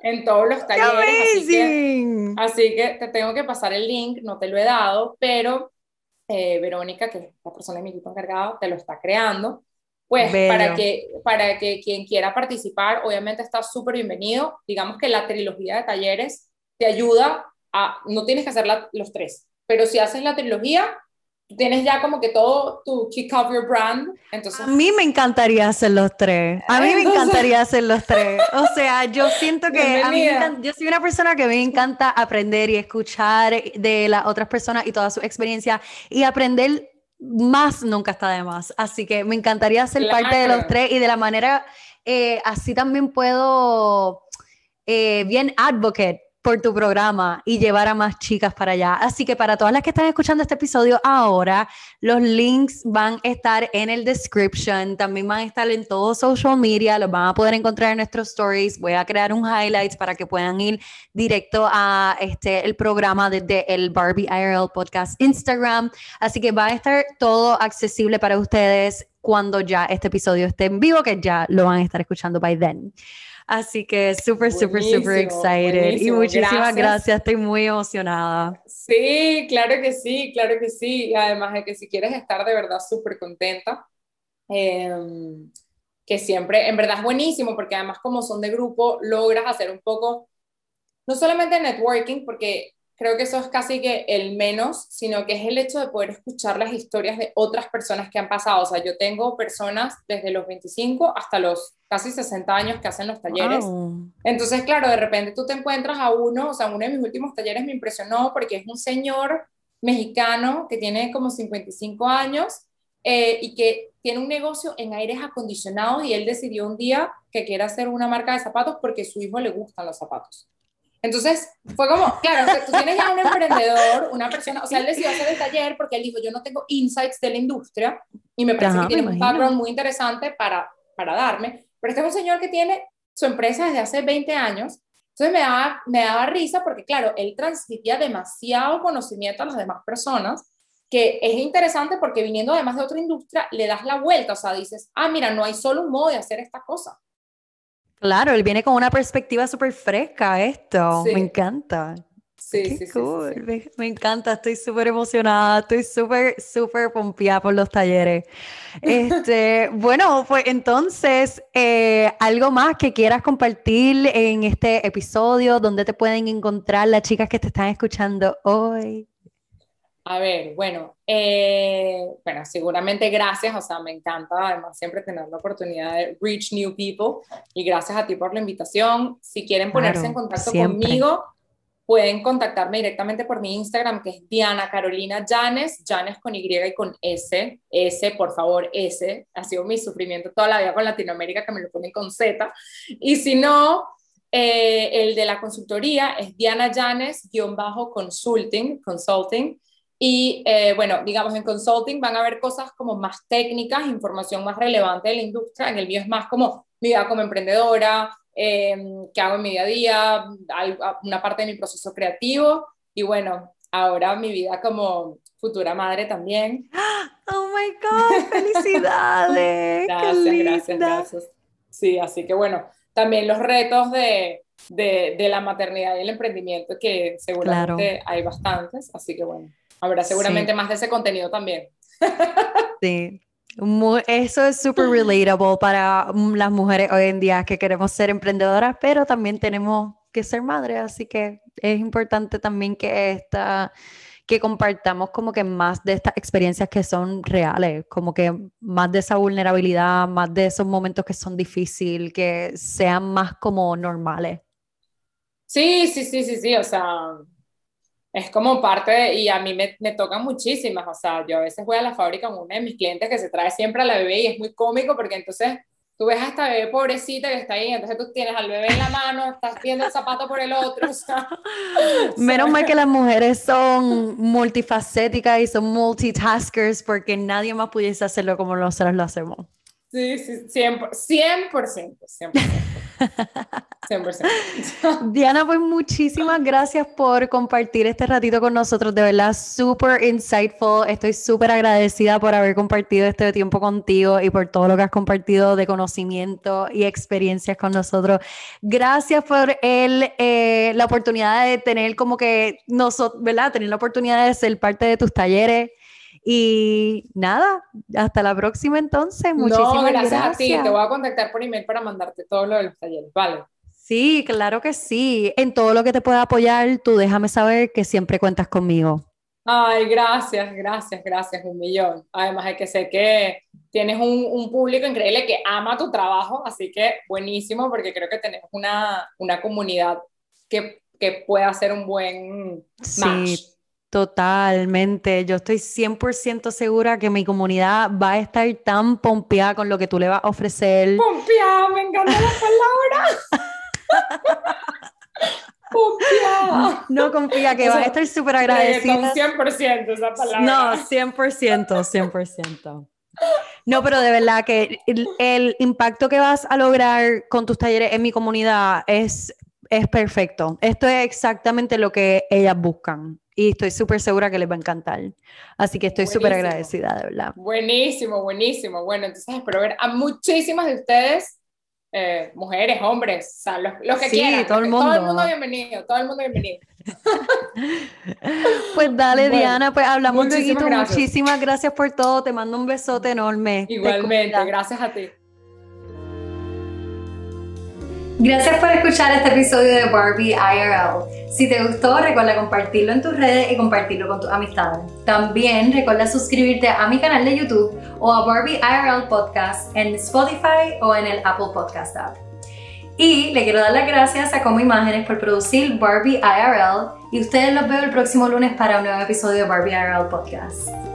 en todos los talleres. Así que, así que, te tengo que pasar el link, no te lo he dado, pero eh, Verónica, que es la persona de mi equipo encargado, te lo está creando. Pues para que, para que quien quiera participar, obviamente está súper bienvenido. Digamos que la trilogía de talleres te ayuda a, no tienes que hacer los tres, pero si haces la trilogía, tienes ya como que todo tu kick off your brand. Entonces... A mí me encantaría hacer los tres. A mí me encantaría hacer los tres. O sea, yo siento que a mí yo soy una persona que me encanta aprender y escuchar de las otras personas y toda su experiencia y aprender más nunca está de más. Así que me encantaría ser parte de los tres y de la manera, eh, así también puedo, eh, bien advocate por tu programa y llevar a más chicas para allá. Así que para todas las que están escuchando este episodio ahora, los links van a estar en el description, también van a estar en todo social media, los van a poder encontrar en nuestros stories. Voy a crear un highlights para que puedan ir directo a este el programa desde el Barbie IRL podcast Instagram. Así que va a estar todo accesible para ustedes cuando ya este episodio esté en vivo, que ya lo van a estar escuchando by then. Así que súper, súper, súper excited. Y muchísimas gracias. estoy muy emocionada. Sí, claro que sí, claro que sí. Además de que si quieres estar de verdad súper contenta, em, que siempre, en verdad es buenísimo, porque además como son de grupo, logras hacer un poco, no solamente networking, porque creo que eso es casi que el menos, sino que es el hecho de poder escuchar las historias de otras personas que han pasado. O sea, yo tengo personas desde los 25 hasta los casi 60 años que hacen los talleres. Entonces, claro, de repente tú te encuentras a uno, o sea, uno de mis últimos talleres me impresionó porque es un señor mexicano que tiene como 55 años eh, y que tiene un negocio en aires acondicionados y él decidió un día que quiere hacer una marca de zapatos porque a su hijo le gustan los zapatos. Entonces, fue como, claro, tú tienes ya un emprendedor, una persona, o sea, él decidió hacer el taller porque él dijo, yo no tengo insights de la industria y me parece que tiene un background muy interesante para, para darme, pero este es un señor que tiene su empresa desde hace 20 años, entonces me daba, me daba risa porque, claro, él transmitía demasiado conocimiento a las demás personas, que es interesante porque viniendo además de otra industria, le das la vuelta, o sea, dices, ah, mira, no hay solo un modo de hacer esta cosa. Claro, él viene con una perspectiva súper fresca esto. Me encanta. Sí, sí, cool. Sí, me, encanta, estoy súper emocionada, estoy súper, súper pompeada por los talleres. Este, bueno, pues entonces, eh, algo más que quieras compartir en este episodio, donde te pueden encontrar las chicas que te están escuchando hoy. A ver, bueno, eh, bueno, seguramente gracias, o sea, me encanta además siempre tener la oportunidad de reach new people y gracias a ti por la invitación. Si quieren ponerse en contacto conmigo, pueden contactarme directamente por mi Instagram, que es Diana Carolina Janes, Janes con Y y con S, S, por favor, S. Ha sido mi sufrimiento toda la vida con Latinoamérica, que me lo ponen con Z. Y si no, eh, el de la consultoría es Diana Janes-consulting, consulting y eh, bueno, digamos, en consulting van a haber cosas como más técnicas, información más relevante de la industria. En el mío es más como mi vida como emprendedora, eh, qué hago en mi día a día, una parte de mi proceso creativo y bueno, ahora mi vida como futura madre también. ¡Oh, my God! ¡Felicidades! gracias, gracias, gracias. Sí, así que bueno, también los retos de, de, de la maternidad y el emprendimiento, que seguramente hay bastantes, así que bueno. Habrá seguramente más de ese contenido también. Sí. eso es súper relatable para las mujeres hoy en día que queremos ser emprendedoras, pero también tenemos que ser madres, así que es importante también que esta que compartamos como que más de estas experiencias que son reales, como que más de esa vulnerabilidad, más de esos momentos que son difíciles, que sean más como normales. Sí, sí, sí, sí, sí, o sea, es como parte, y a mí me, me tocan muchísimas, o sea, yo a veces voy a la fábrica con una de mis clientes que se trae siempre a la bebé y es muy cómico porque entonces tú ves a esta bebé pobrecita que está ahí, entonces tú tienes al bebé en la mano, estás viendo el zapato por el otro. Menos mal que las mujeres son multifacéticas y son multitaskers porque nadie más pudiese hacerlo como nosotros lo hacemos. Sí, sí, 100%, 100%, 100%. Diana, pues muchísimas gracias por compartir este ratito con nosotros, de verdad, súper insightful. Estoy súper agradecida por haber compartido este tiempo contigo y por todo lo que has compartido de conocimiento y experiencias con nosotros. Gracias por el, eh, la oportunidad de tener como que nosotros, ¿verdad? Tener la oportunidad de ser parte de tus talleres. Y nada, hasta la próxima entonces. Muchísimas no, gracias, a ti. Te voy a contactar por email para mandarte todo lo de los talleres, ¿vale? Sí, claro que sí. En todo lo que te pueda apoyar, tú déjame saber que siempre cuentas conmigo. Ay, gracias, gracias, gracias, un millón. Además de que sé que tienes un, un, público increíble que ama tu trabajo, así que buenísimo porque creo que tenemos una, una comunidad que, que puede hacer un buen match. Sí Totalmente, yo estoy 100% segura que mi comunidad va a estar tan pompeada con lo que tú le vas a ofrecer. Pompeada, me encanta la palabra. Confía. No confía, que va a estar súper agradecida. 100% esa palabra. No, 100%, 100%. No, pero de verdad que el, impacto que vas a lograr con tus talleres en mi comunidad es, es perfecto. Esto es exactamente lo que ellas buscan y estoy súper segura que les va a encantar. Así que estoy súper agradecida, de verdad. Buenísimo, buenísimo. Bueno, entonces espero ver a muchísimas de ustedes eh, mujeres, hombres, o sea, los, que quieran. Todo el mundo. Todo el mundo bienvenido, todo el mundo bienvenido. pues dale, Diana, pues hablamos luego. Muchísimas gracias por todo. Te mando un besote enorme. Igualmente, gracias a ti. Gracias por escuchar este episodio de Barbie IRL. Si te gustó, recuerda compartirlo en tus redes y compartirlo con tus amistades. También recuerda suscribirte a mi canal de YouTube o a Barbie IRL Podcast en Spotify o en el Apple Podcast app. Y le quiero dar las gracias a Como Imágenes por producir Barbie IRL y ustedes los veo el próximo lunes para un nuevo episodio de Barbie IRL Podcast.